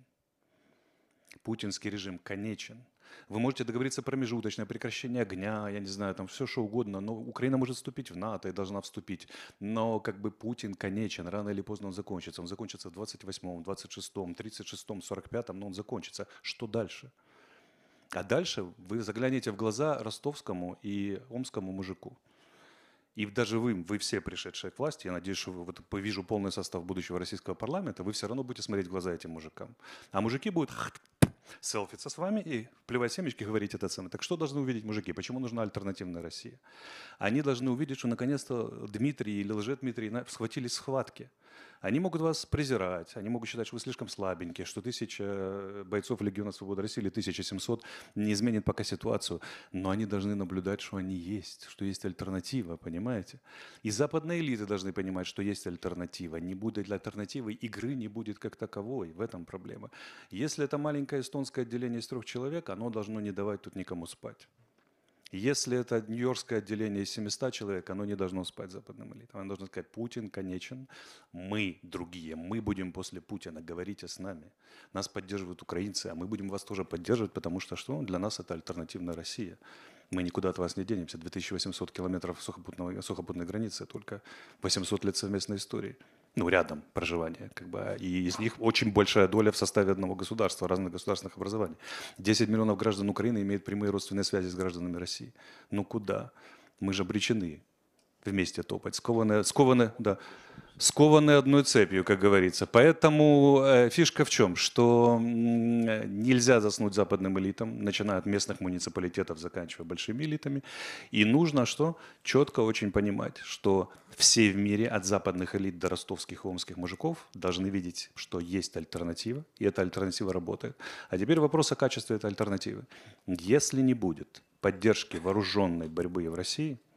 Путинский режим конечен. Вы можете договориться промежуточное прекращение огня, я не знаю, там все что угодно, но Украина может вступить в НАТО и должна вступить. Но как бы Путин конечен, рано или поздно он закончится. Он закончится в 28-м, 26-м, 36-м, 45-м, но он закончится. Что дальше? А дальше вы заглянете в глаза ростовскому и омскому мужику. И даже вы, вы все пришедшие к власти, я надеюсь, что вот, повижу полный состав будущего российского парламента, вы все равно будете смотреть в глаза этим мужикам. А мужики будут селфиться с вами и плевать семечки, говорить это самое. Так что должны увидеть мужики? Почему нужна альтернативная Россия? Они должны увидеть, что наконец-то Дмитрий или лже-Дмитрий в схватке. Они могут вас презирать, они могут считать, что вы слишком слабенькие, что тысяча э, бойцов Легиона Свободы России или 1700 не изменит пока ситуацию. Но они должны наблюдать, что они есть, что есть альтернатива, понимаете? И западные элиты должны понимать, что есть альтернатива. Не будет альтернативы, игры не будет как таковой. В этом проблема. Если это маленькое эстонское отделение из трех человек, оно должно не давать тут никому спать. Если это нью-йоркское отделение из 700 человек, оно не должно спать западным элитам. Оно должно сказать, Путин конечен, мы другие, мы будем после Путина, говорите с нами. Нас поддерживают украинцы, а мы будем вас тоже поддерживать, потому что что? Для нас это альтернативная Россия. Мы никуда от вас не денемся. 2800 километров сухопутной границы, только 800 лет совместной истории. Ну, рядом проживания, как бы, и из них очень большая доля в составе одного государства, разных государственных образований. 10 миллионов граждан Украины имеют прямые родственные связи с гражданами России. Ну куда? Мы же обречены вместе топать, скованы, скованы, да, скованы одной цепью, как говорится. Поэтому э, фишка в чем? Что нельзя заснуть западным элитам, начиная от местных муниципалитетов, заканчивая большими элитами. И нужно что? Четко очень понимать, что все в мире, от западных элит до ростовских и омских мужиков, должны видеть, что есть альтернатива, и эта альтернатива работает. А теперь вопрос о качестве этой альтернативы. Если не будет поддержки вооруженной борьбы в России –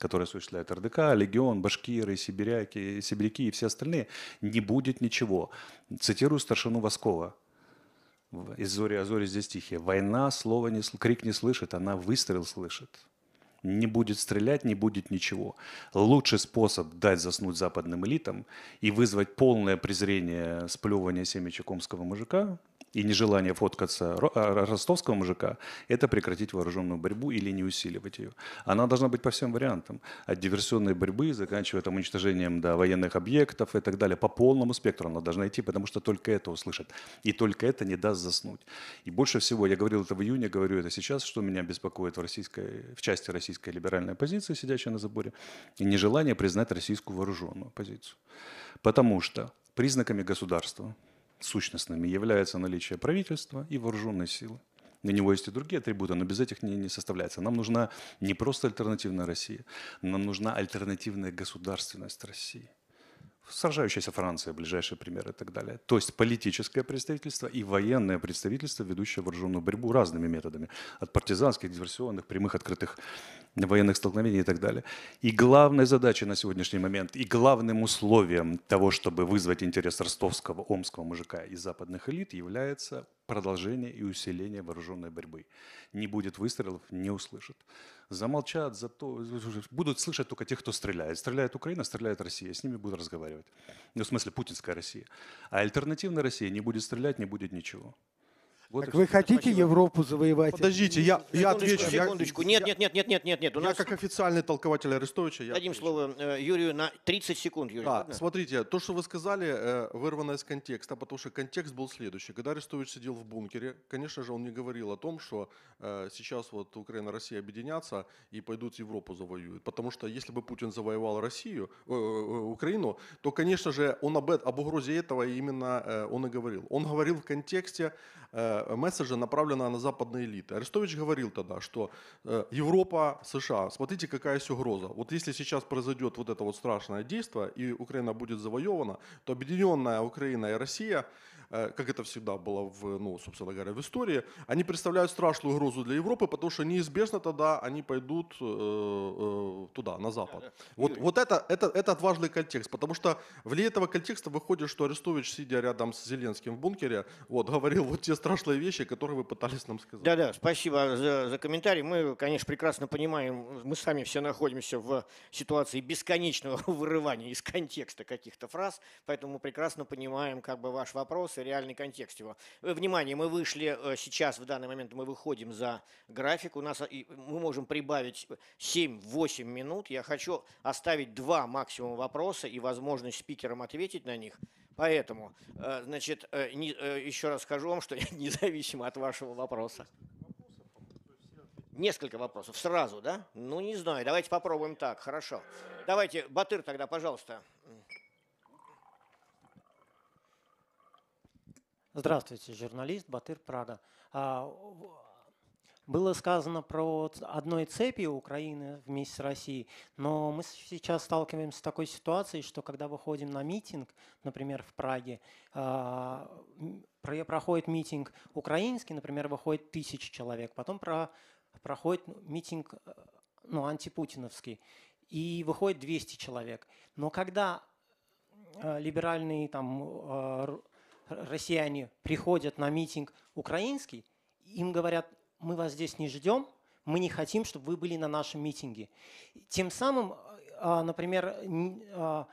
которые осуществляют РДК, Легион, Башкиры, Сибиряки, Сибиряки и все остальные, не будет ничего. Цитирую старшину Воскова из «Зори, а зори здесь тихие». Война, слово не, крик не слышит, она выстрел слышит. Не будет стрелять, не будет ничего. Лучший способ дать заснуть западным элитам и вызвать полное презрение, сплевывание семечекомского мужика и нежелание фоткаться а, ростовского мужика – это прекратить вооруженную борьбу или не усиливать ее. Она должна быть по всем вариантам. От диверсионной борьбы, заканчивая там, уничтожением да, военных объектов и так далее. По полному спектру она должна идти, потому что только это услышат. И только это не даст заснуть. И больше всего, я говорил это в июне, говорю это сейчас, что меня беспокоит в, российской, в части российской либеральной оппозиции, сидящей на заборе, и нежелание признать российскую вооруженную оппозицию. Потому что признаками государства, сущностными является наличие правительства и вооруженной силы. На него есть и другие атрибуты, но без этих не, не составляется. Нам нужна не просто альтернативная Россия, нам нужна альтернативная государственность России. Сражающаяся Франция, ближайший пример и так далее. То есть политическое представительство и военное представительство, ведущее вооруженную борьбу разными методами. От партизанских, диверсионных, прямых, открытых военных столкновений и так далее. И главной задачей на сегодняшний момент, и главным условием того, чтобы вызвать интерес ростовского, омского мужика и западных элит, является продолжение и усиление вооруженной борьбы. Не будет выстрелов, не услышат. Замолчат, зато будут слышать только тех, кто стреляет. Стреляет Украина, стреляет Россия, с ними будут разговаривать. Ну, в смысле, путинская Россия. А альтернативная Россия не будет стрелять, не будет ничего. Вот так вы хотите. Европу завоевать? Подождите, я, я отвечу. Секундочку. Нет, нет, нет, нет, нет, нет, нет. У я нас... как официальный толкователь Арестовича. Я Дадим отвечу. слово э, Юрию на 30 секунд. Юрий, да, ладно? смотрите, то, что вы сказали, э, вырвано из контекста, потому что контекст был следующий. Когда Арестович сидел в бункере, конечно же, он не говорил о том, что э, сейчас вот Украина и Россия объединятся и пойдут Европу завоюют. Потому что если бы Путин завоевал Россию, э, Украину, то, конечно же, он об, об угрозе этого именно он и говорил. Он говорил в контексте месседжа, направленного на западные элиты. Арестович говорил тогда, что э, Европа, США, смотрите, какая есть угроза. Вот если сейчас произойдет вот это вот страшное действие, и Украина будет завоевана, то объединенная Украина и Россия Э, как это всегда было, в, ну, собственно говоря, в истории, они представляют страшную угрозу для Европы, потому что неизбежно тогда они пойдут э, э, туда, на Запад. Вот, вот это, это, это важный контекст, потому что в этого контекста выходит, что Арестович, сидя рядом с Зеленским в бункере, вот, говорил вот те страшные вещи, которые вы пытались нам сказать. Да-да, спасибо за, за комментарий. Мы, конечно, прекрасно понимаем, мы сами все находимся в ситуации бесконечного вырывания из контекста каких-то фраз, поэтому мы прекрасно понимаем как бы ваш вопрос реальный контекст его. Э, внимание, мы вышли э, сейчас, в данный момент мы выходим за график, у нас мы можем прибавить 7-8 минут. Я хочу оставить два максимум вопроса и возможность спикерам ответить на них. Поэтому, э, значит, еще раз скажу вам, что независимо от вашего вопроса. Несколько вопросов сразу, да? Ну, не знаю. Давайте попробуем так. Хорошо. Давайте, Батыр тогда, пожалуйста. Здравствуйте, журналист Батыр Прага. А, было сказано про одной цепи Украины вместе с Россией, но мы сейчас сталкиваемся с такой ситуацией, что когда выходим на митинг, например, в Праге, а, проходит митинг украинский, например, выходит тысяча человек, потом про, проходит митинг ну, антипутиновский, и выходит 200 человек. Но когда а, либеральные там россияне приходят на митинг украинский, им говорят, мы вас здесь не ждем, мы не хотим, чтобы вы были на нашем митинге. Тем самым, а, например, а,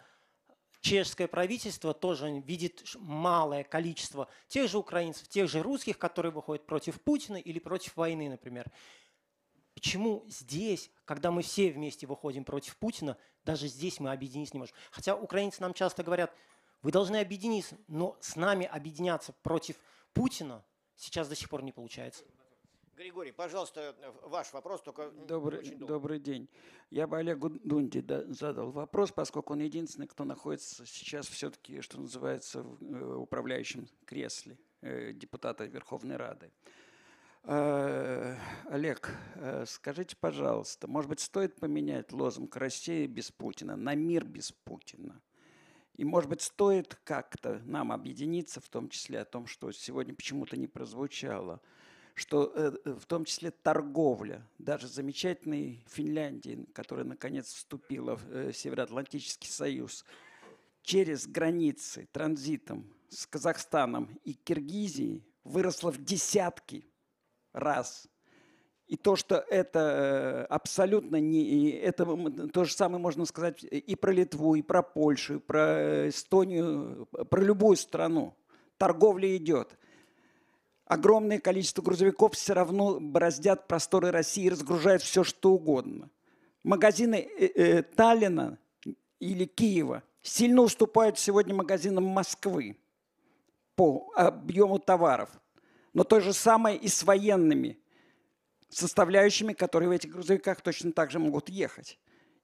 чешское правительство тоже видит малое количество тех же украинцев, тех же русских, которые выходят против Путина или против войны, например. Почему здесь, когда мы все вместе выходим против Путина, даже здесь мы объединиться не можем? Хотя украинцы нам часто говорят, вы должны объединиться, но с нами объединяться против Путина сейчас до сих пор не получается. Григорий, пожалуйста, ваш вопрос, только Добрый, очень долго. добрый день. Я бы Олегу Дунде да- задал вопрос, поскольку он единственный, кто находится сейчас все-таки, что называется, в э, управляющем кресле э, депутата Верховной Рады. Э, Олег, э, скажите, пожалуйста, может быть, стоит поменять лозунг «Россия без Путина» на «Мир без Путина»? И, может быть, стоит как-то нам объединиться, в том числе о том, что сегодня почему-то не прозвучало, что э, э, в том числе торговля, даже замечательной Финляндии, которая наконец вступила в э, Североатлантический союз, через границы транзитом с Казахстаном и Киргизией выросла в десятки раз. И то, что это э, абсолютно не... Это то же самое можно сказать и про Литву, и про Польшу, и про Эстонию, про любую страну. Торговля идет. Огромное количество грузовиков все равно бороздят просторы России и разгружают все, что угодно. Магазины э, э, Таллина или Киева сильно уступают сегодня магазинам Москвы по объему товаров. Но то же самое и с военными составляющими, которые в этих грузовиках точно так же могут ехать.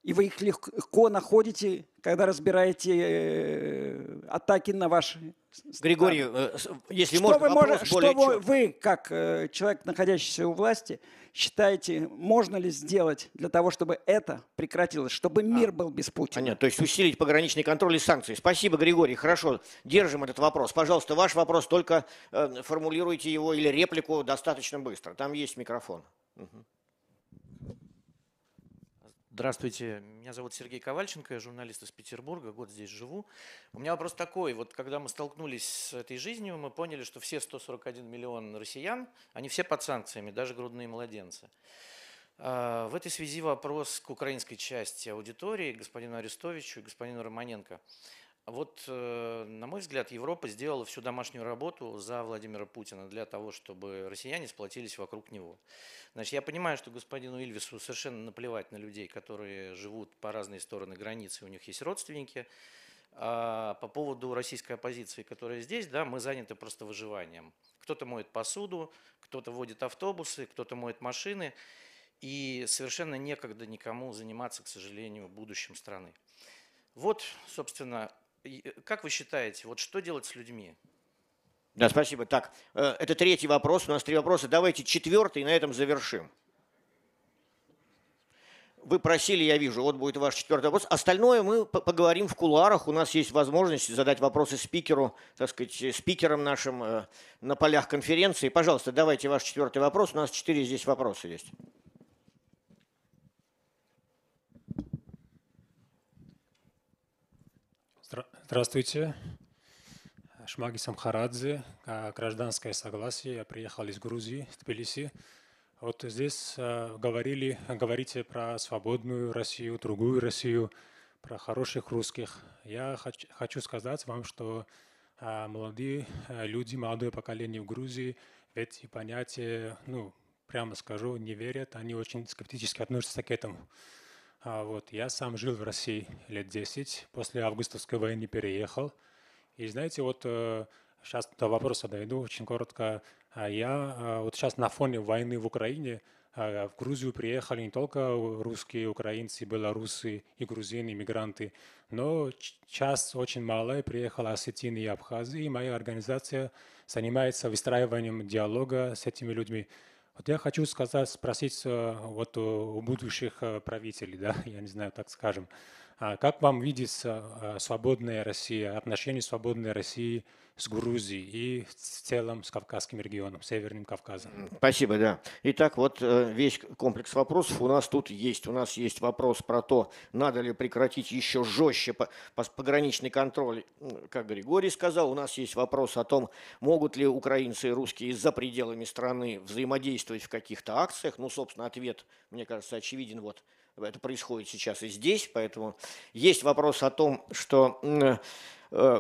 И вы их легко находите, когда разбираете э, атаки на ваши. Григорий, э, если что можно, вы, вопрос можете- более что вы, вы, как э, человек, находящийся у власти, считаете, можно ли сделать для того, чтобы это прекратилось, чтобы мир был без Путина? Понятно, то есть усилить пограничный контроль и санкции. Спасибо, Григорий. Хорошо, держим этот вопрос. Пожалуйста, ваш вопрос, только формулируйте его или реплику достаточно быстро. Там есть микрофон. Мгм. Здравствуйте, меня зовут Сергей Ковальченко, я журналист из Петербурга, год здесь живу. У меня вопрос такой, вот когда мы столкнулись с этой жизнью, мы поняли, что все 141 миллион россиян, они все под санкциями, даже грудные младенцы. А, В этой связи вопрос к украинской части аудитории, господину Арестовичу и господину Романенко. Вот, э, на мой взгляд, Европа сделала всю домашнюю работу за Владимира Путина для того, чтобы россияне сплотились вокруг него. Значит, я понимаю, что господину Ильвису совершенно наплевать на людей, которые живут по разные стороны границы, у них есть родственники. А по поводу российской оппозиции, которая здесь, да, мы заняты просто выживанием. Кто-то моет посуду, кто-то водит автобусы, кто-то моет машины. И совершенно некогда никому заниматься, к сожалению, будущим страны. Вот, собственно, как вы считаете, вот что делать с людьми? Да, спасибо. Так, э, это третий вопрос. У нас три вопроса. Давайте четвертый, и на этом завершим. Вы просили, я вижу, вот будет ваш четвертый вопрос. Остальное мы по- поговорим в кулуарах. У нас есть возможность задать вопросы спикеру, так сказать, э, спикерам нашим э, на полях конференции. Пожалуйста, давайте ваш четвертый вопрос. У нас четыре здесь вопроса есть. Здравствуйте. Шмаги Самхарадзе, а, гражданское согласие. Я приехал из Грузии, Тбилиси. Вот здесь а, говорили, говорите про свободную Россию, другую Россию, про хороших русских. Я хоч- хочу сказать вам, что а, молодые люди, молодое поколение в Грузии в эти понятия, ну, прямо скажу, не верят. Они очень скептически относятся к этому. А вот я сам жил в России лет 10, после августовской войны переехал. И знаете, вот сейчас до вопроса дойду очень коротко. А Я а, вот сейчас на фоне войны в Украине а, в Грузию приехали не только русские, украинцы, белорусы и грузины, иммигранты, но часть очень малая приехала осетины и абхазы, и моя организация занимается выстраиванием диалога с этими людьми. Вот я хочу сказать, спросить э, вот у у будущих э, правителей, да, я не знаю, так скажем, а как вам видится э, свободная Россия, отношения свободной России с Грузией и в целом с Кавказским регионом, Северным Кавказом? Спасибо, да. Итак, вот э, весь комплекс вопросов у нас тут есть. У нас есть вопрос про то, надо ли прекратить еще жестче по- по- пограничный контроль, как Григорий сказал. У нас есть вопрос о том, могут ли украинцы и русские за пределами страны взаимодействовать в каких-то акциях. Ну, собственно, ответ, мне кажется, очевиден. Вот это происходит сейчас и здесь, поэтому есть вопрос о том, что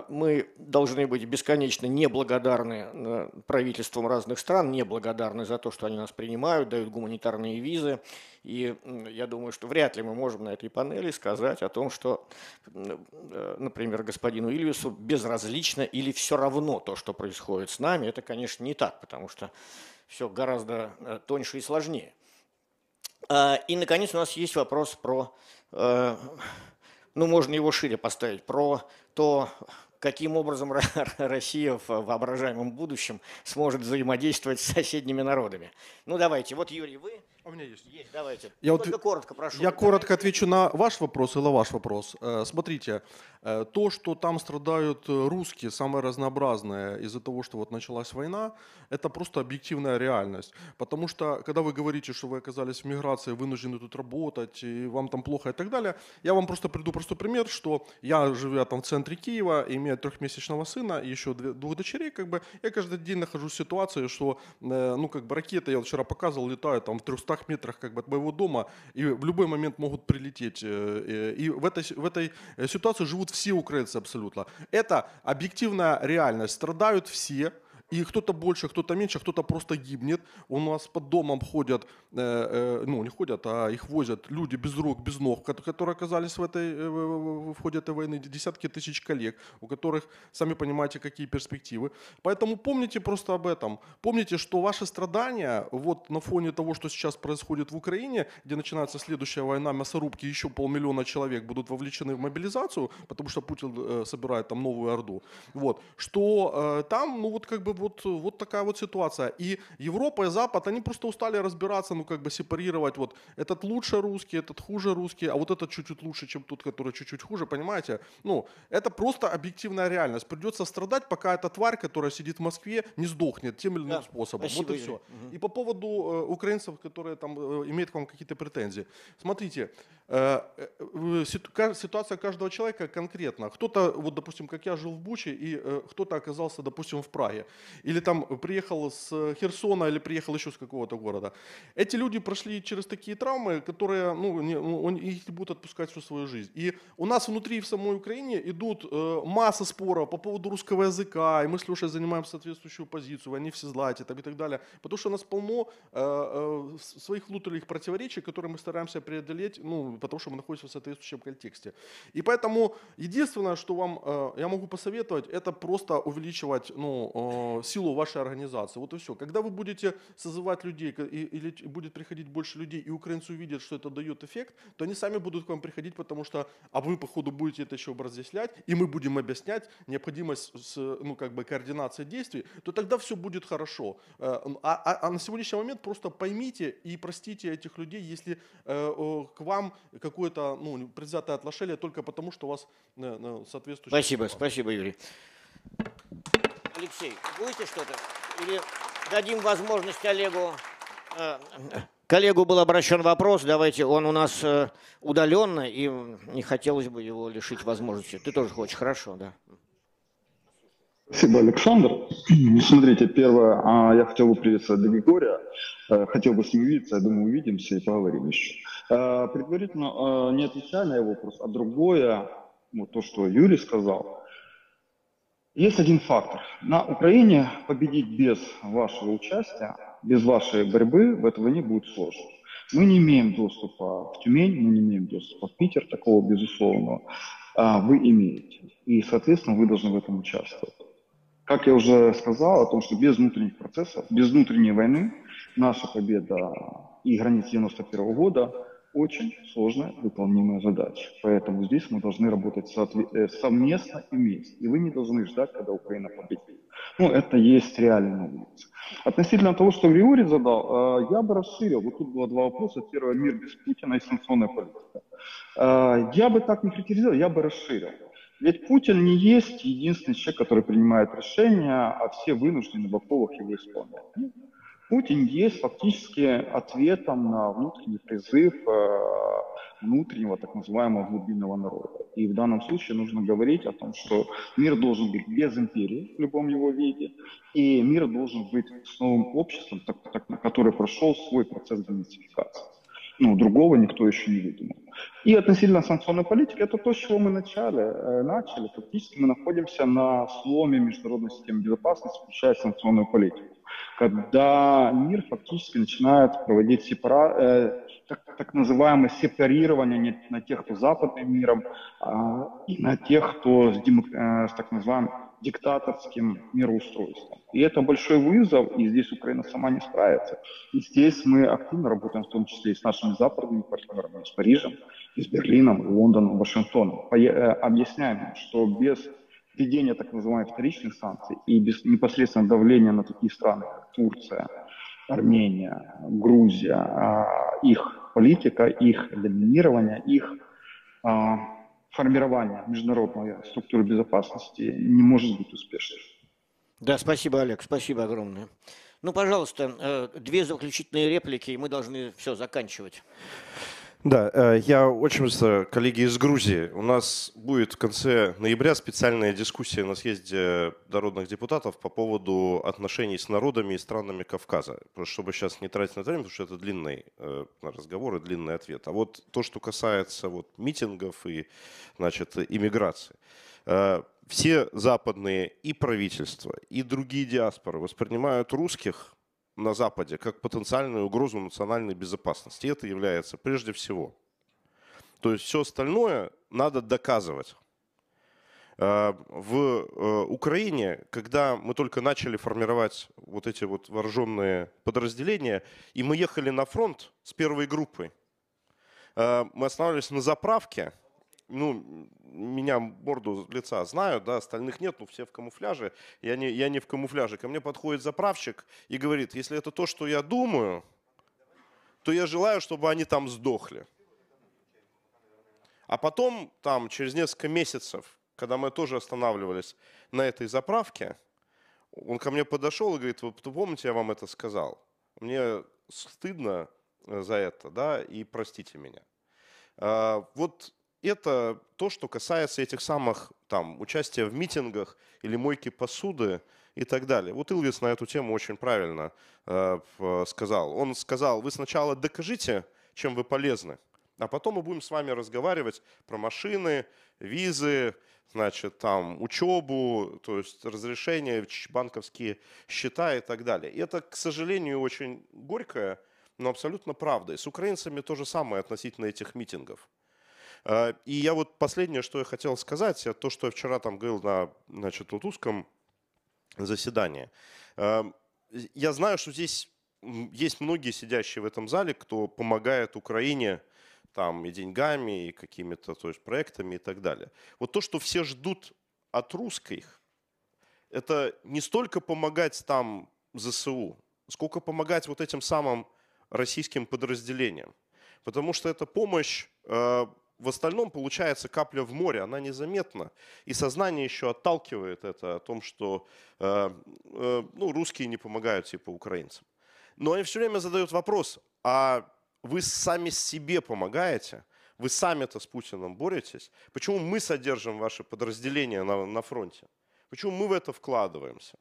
мы должны быть бесконечно неблагодарны э, правительствам разных стран, неблагодарны за то, что они нас принимают, дают гуманитарные визы. И я думаю, что вряд ли мы можем на этой панели сказать о том, что, например, господину Ильвису безразлично или все равно то, что происходит с нами. Это, конечно, не так, потому что все гораздо тоньше и сложнее. А, и, наконец, у нас есть вопрос про, э, ну, можно его шире поставить, про то, каким образом Россия в воображаемом будущем сможет взаимодействовать с соседними народами. Ну, давайте, вот, Юрий, вы у меня есть. Есть, давайте. Я Только вот, коротко прошу. Я коротко отвечу на ваш вопрос или ваш вопрос. Э, смотрите, э, то, что там страдают э, русские, самое разнообразное из-за того, что вот началась война, это просто объективная реальность. Потому что, когда вы говорите, что вы оказались в миграции, вынуждены тут работать, и вам там плохо и так далее, я вам просто приду простой пример, что я, живя там в центре Киева, имея трехмесячного сына и еще двух дочерей, как бы, я каждый день нахожусь в ситуации, что, ну, как бы ракеты, я вчера показывал, летают там в 300 200 метрах как бы, от моего дома, и в любой момент могут прилететь. Э, э, и в этой, в этой ситуации живут все украинцы абсолютно. Это объективная реальность. Страдают все, и кто-то больше, кто-то меньше, кто-то просто гибнет. У нас под домом ходят, э, э, ну не ходят, а их возят люди без рук, без ног, которые оказались в, этой, э, в ходе этой войны, десятки тысяч коллег, у которых, сами понимаете, какие перспективы. Поэтому помните просто об этом. Помните, что ваши страдания, вот на фоне того, что сейчас происходит в Украине, где начинается следующая война мясорубки, еще полмиллиона человек будут вовлечены в мобилизацию, потому что Путин собирает там новую Орду, вот, что там, ну вот как бы вот, вот такая вот ситуация. И Европа и Запад, они просто устали разбираться, ну как бы сепарировать, вот этот лучше русский, этот хуже русский, а вот этот чуть-чуть лучше, чем тот, который чуть-чуть хуже, понимаете? Ну, это просто объективная реальность. Придется страдать, пока эта тварь, которая сидит в Москве, не сдохнет тем или иным да, способом. Спасибо, вот и все. Угу. И по поводу э, украинцев, которые там э, имеют к вам какие-то претензии. Смотрите, э, э, ситуация каждого человека конкретна. Кто-то, вот допустим, как я жил в Буче, и э, кто-то оказался, допустим, в Праге или там приехал с Херсона, или приехал еще с какого-то города. Эти люди прошли через такие травмы, которые, ну, не, ну, их не будут отпускать всю свою жизнь. И у нас внутри в самой Украине идут э, масса споров по поводу русского языка, и мы с Лешей занимаем соответствующую позицию, они все там, и так далее. Потому что у нас полно э, э, своих внутренних противоречий, которые мы стараемся преодолеть, ну, потому что мы находимся в соответствующем контексте. И поэтому единственное, что вам э, я могу посоветовать, это просто увеличивать ну, э, силу вашей организации. Вот и все. Когда вы будете созывать людей, или будет приходить больше людей, и украинцы увидят, что это дает эффект, то они сами будут к вам приходить, потому что, а вы, походу, будете это еще разъяснять, и мы будем объяснять необходимость с, ну, как бы координации действий, то тогда все будет хорошо. Э, а, а, а на сегодняшний момент просто поймите и простите этих людей, если э, к вам какое-то ну, предвзятое отношение только потому, что у вас э, соответствующее... Спасибо, спасибо, Юрий. Алексей, будете что-то? Или дадим возможность Олегу? Э, коллегу был обращен вопрос, давайте, он у нас э, удаленно, и не хотелось бы его лишить возможности. Ты тоже хочешь, хорошо, да. Спасибо, Александр. Смотрите, первое, а, я хотел бы приветствовать Григория, э, хотел бы с ним увидеться, я думаю, увидимся и поговорим еще. Предварительно, не отвечая на его вопрос, а другое, вот то, что Юрий сказал, есть один фактор. На Украине победить без вашего участия, без вашей борьбы в этой войне будет сложно. Мы не имеем доступа в Тюмень, мы не имеем доступа в Питер, такого безусловного. А вы имеете. И, соответственно, вы должны в этом участвовать. Как я уже сказал о том, что без внутренних процессов, без внутренней войны наша победа и границ 91 года очень сложная выполнимая задача. Поэтому здесь мы должны работать э, совместно и вместе. И вы не должны ждать, когда Украина победит. Ну, это есть реально на улице. Относительно того, что Григорий задал, э, я бы расширил. Вот тут было два вопроса. Первое, мир без Путина и санкционная политика. Э, я бы так не критизировал, я бы расширил. Ведь Путин не есть единственный человек, который принимает решения, а все вынуждены в оковах его исполнять. Путин есть фактически ответом на внутренний призыв э, внутреннего так называемого глубинного народа. И в данном случае нужно говорить о том, что мир должен быть без империи в любом его виде, и мир должен быть с новым обществом, так, так, который прошел свой процесс денацификации. Ну, другого никто еще не выдумал. И относительно санкционной политики, это то, с чего мы начали. Э, начали. Фактически мы находимся на сломе международной системы безопасности, включая санкционную политику. Когда мир фактически начинает проводить сепара... э, так, так называемое сепарирование на тех, кто западным миром, э, и на тех, кто с, демок... э, с так называемым диктаторским мироустройством. И это большой вызов, и здесь Украина сама не справится. И здесь мы активно работаем, в том числе и с нашими западными партнерами, с Парижем, и с Берлином, Лондоном, Вашингтоном. Э, объясняем, что без введения так называемых вторичных санкций и без непосредственного давления на такие страны, как Турция, Армения, Грузия, а, их политика, их доминирование, их а, формирование международной структуры безопасности не может быть успешным. Да, спасибо, Олег, спасибо огромное. Ну, пожалуйста, э, две заключительные реплики, и мы должны все заканчивать. Да, э, я очень быстро, коллеги из Грузии. У нас будет в конце ноября специальная дискуссия на съезде народных депутатов по поводу отношений с народами и странами Кавказа. Просто чтобы сейчас не тратить на время, потому что это длинный э, разговор и длинный ответ. А вот то, что касается вот митингов и значит, иммиграции. Э, все западные и правительства, и другие диаспоры воспринимают русских на Западе как потенциальную угрозу национальной безопасности. И это является прежде всего. То есть все остальное надо доказывать. Э, в э, Украине, когда мы только начали формировать вот эти вот вооруженные подразделения, и мы ехали на фронт с первой группой, э, мы останавливались на заправке, ну, меня морду лица знают, да, остальных нет, ну, все в камуфляже, я не, я не в камуфляже. Ко мне подходит заправщик и говорит, если это то, что я думаю, то я желаю, чтобы они там сдохли. А потом, там, через несколько месяцев, когда мы тоже останавливались на этой заправке, он ко мне подошел и говорит, вы помните, я вам это сказал? Мне стыдно за это, да, и простите меня. А, вот это то, что касается этих самых там участия в митингах или мойки посуды и так далее. Вот Илвис на эту тему очень правильно э, сказал. Он сказал, вы сначала докажите, чем вы полезны, а потом мы будем с вами разговаривать про машины, визы, значит, там, учебу, то есть разрешения, банковские счета и так далее. И это, к сожалению, очень горькая, но абсолютно правда. И с украинцами то же самое относительно этих митингов. А, и я вот последнее, что я хотел сказать, то, что я вчера там говорил на значит, вот узком заседании. А, я знаю, что здесь есть многие сидящие в этом зале, кто помогает Украине там и деньгами, и какими-то то есть, проектами и так далее. Вот то, что все ждут от русских, это не столько помогать там ЗСУ, сколько помогать вот этим самым российским подразделениям. Потому что это помощь а, в остальном получается капля в море, она незаметна. И сознание еще отталкивает это о том, что э, э, ну, русские не помогают типа украинцам. Но они все время задают вопрос, а вы сами себе помогаете? Вы сами-то с Путиным боретесь? Почему мы содержим ваши подразделения на, на фронте? Почему мы в это вкладываемся?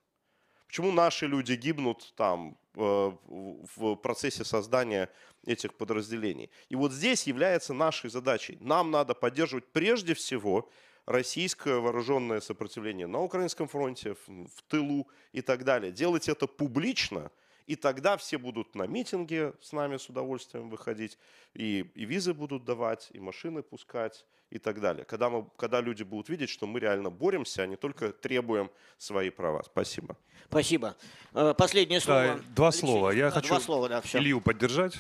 Почему наши люди гибнут там в процессе создания этих подразделений? И вот здесь является нашей задачей. Нам надо поддерживать прежде всего российское вооруженное сопротивление на украинском фронте, в тылу и так далее. Делать это публично – и тогда все будут на митинге с нами с удовольствием выходить, и, и визы будут давать, и машины пускать, и так далее. Когда, мы, когда люди будут видеть, что мы реально боремся, а не только требуем свои права. Спасибо. Спасибо. Э, последнее слово. Да, два Алексей. слова. Я да, хочу два слова, да, все. Илью поддержать.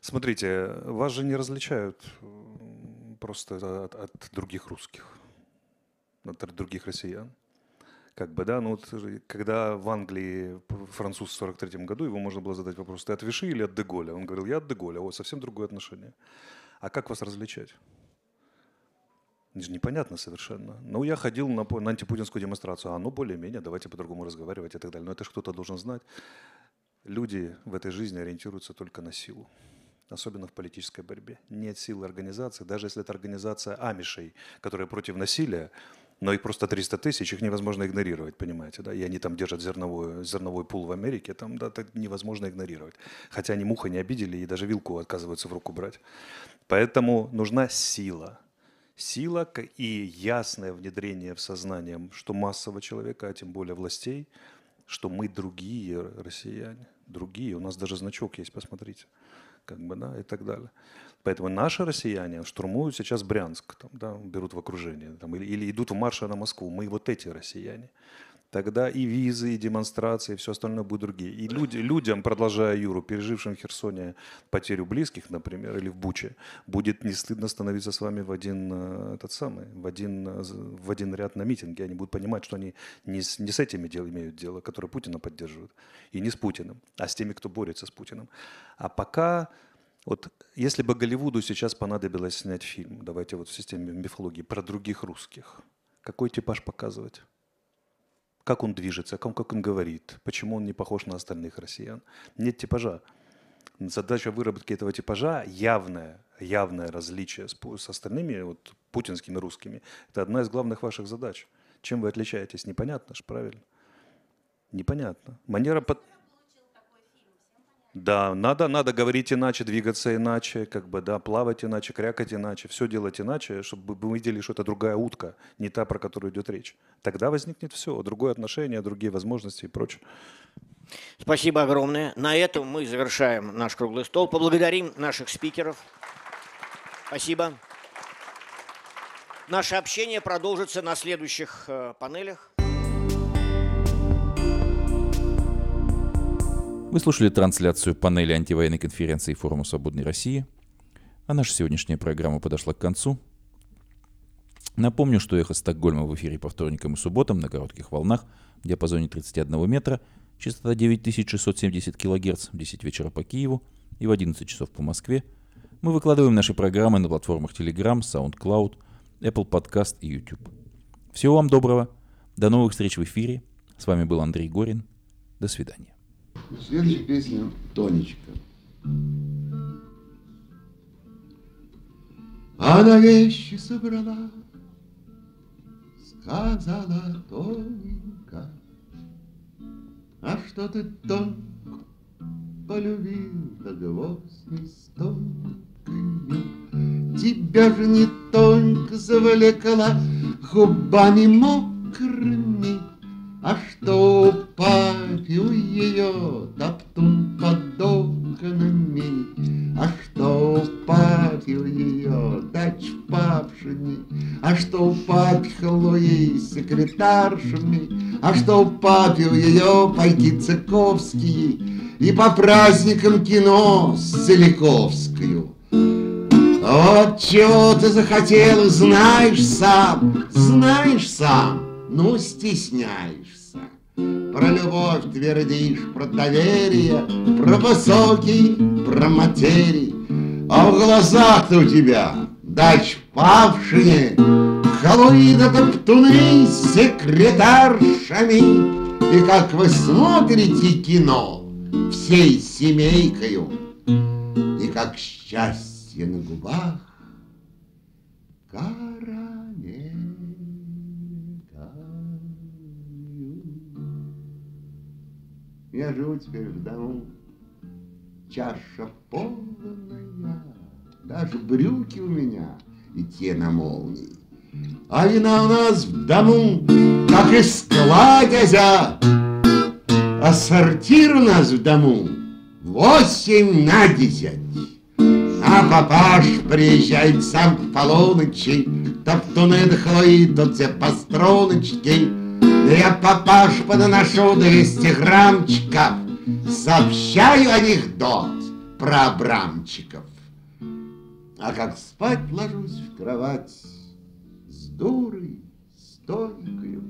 Смотрите, вас же не различают просто от, от других русских, от других россиян. Как бы, да, ну вот, когда в Англии француз в 43 году, его можно было задать вопрос, ты от Виши или от Деголя? Он говорил, я от Деголя, вот совсем другое отношение. А как вас различать? Же непонятно совершенно. Ну, я ходил на, на антипутинскую демонстрацию, а ну, более-менее, давайте по-другому разговаривать и так далее. Но это же кто-то должен знать. Люди в этой жизни ориентируются только на силу особенно в политической борьбе. Нет силы организации, даже если это организация амишей, которая против насилия, но их просто 300 тысяч, их невозможно игнорировать, понимаете, да, и они там держат зерновой, зерновой пул в Америке, там, да, это невозможно игнорировать. Хотя они муха не обидели и даже вилку отказываются в руку брать. Поэтому нужна сила. Сила и ясное внедрение в сознание, что массового человека, а тем более властей, что мы другие россияне, другие. У нас даже значок есть, посмотрите, как бы, да, и так далее. Поэтому наши россияне штурмуют сейчас Брянск, там, да, берут в окружение, там, или, или идут в марше на Москву. Мы вот эти россияне. Тогда и визы, и демонстрации, и все остальное будут другие. И люди, людям, продолжая Юру, пережившим в Херсоне потерю близких, например, или в Буче, будет не стыдно становиться с вами в один, э, этот самый, в один, э, в один ряд на митинге. Они будут понимать, что они не с, не с этими дел имеют дело, которые Путина поддерживают, и не с Путиным, а с теми, кто борется с Путиным. А пока вот если бы Голливуду сейчас понадобилось снять фильм, давайте вот в системе мифологии, про других русских, какой типаж показывать? Как он движется, как, как он говорит, почему он не похож на остальных россиян? Нет типажа. Задача выработки этого типажа явное, явное различие с, с остальными вот, путинскими русскими. Это одна из главных ваших задач. Чем вы отличаетесь? Непонятно же, правильно? Непонятно. Манера под... Да, надо, надо говорить иначе, двигаться иначе, как бы, да, плавать иначе, крякать иначе, все делать иначе, чтобы мы видели, что это другая утка, не та, про которую идет речь. Тогда возникнет все, другое отношение, другие возможности и прочее. Спасибо огромное. На этом мы завершаем наш круглый стол. Поблагодарим наших спикеров. Спасибо. Наше общение продолжится на следующих э, панелях. Вы слушали трансляцию панели антивоенной конференции Форума Свободной России. А наша сегодняшняя программа подошла к концу. Напомню, что «Эхо Стокгольма» в эфире по вторникам и субботам на коротких волнах в диапазоне 31 метра, частота 9670 кГц в 10 вечера по Киеву и в 11 часов по Москве. Мы выкладываем наши программы на платформах Telegram, SoundCloud, Apple Podcast и YouTube. Всего вам доброго. До новых встреч в эфире. С вами был Андрей Горин. До свидания. Следующая песня «Тонечка». Она вещи собрала, сказала Тоненька, А что ты Тоньку полюбил, да гвоздь с тонкою? Тебя же не Тонька завлекла губами мокрыми, а что папил ее топтун под окнами, А что папил ее дач папшини, А что папихало ей секретаршами, А что папил ее пайки цыковские И по праздникам кино с Целиковскую. Вот чего ты захотел, знаешь сам, знаешь сам, ну стесняешься. Про любовь твердишь, про доверие, про высокий, про материи. А в глазах-то у тебя дач павшие, Халуида топтуны с секретаршами. И как вы смотрите кино всей семейкою, И как счастье на губах Я живу теперь в дому, чаша полная, даже брюки у меня и те на молнии. А вина у нас в дому, как из складязя, а сортир у нас в дому восемь на десять. А папаш приезжает сам в полуночи, Топтуны дохлоит тут все по струночке, да я папаш подношу 200 граммчиков, Сообщаю анекдот про Абрамчиков. А как спать ложусь в кровать С дурой, с тонкою,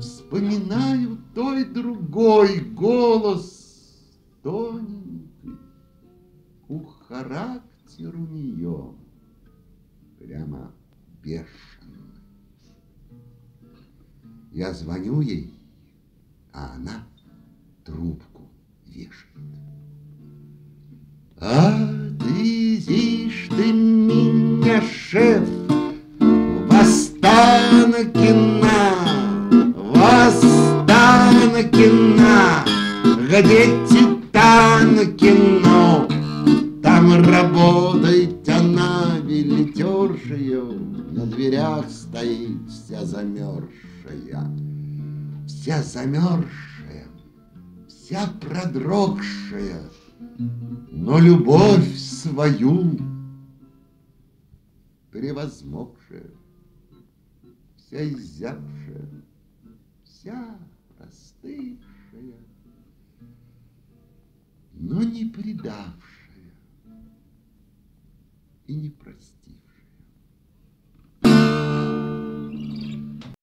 Вспоминаю той другой голос тоненький, У характер у нее прямо бешеный. Я звоню ей, а она трубку вешает. Отвезишь ты меня, шеф, в Астан Останкина, Востанкина, где Титанкино, там работает она билетершею, на дверях стоит вся замерзшая, вся замерзшая, вся продрогшая, но любовь свою превозмогшая, вся изябшая, вся остывшая, но не предавшая и не простившая.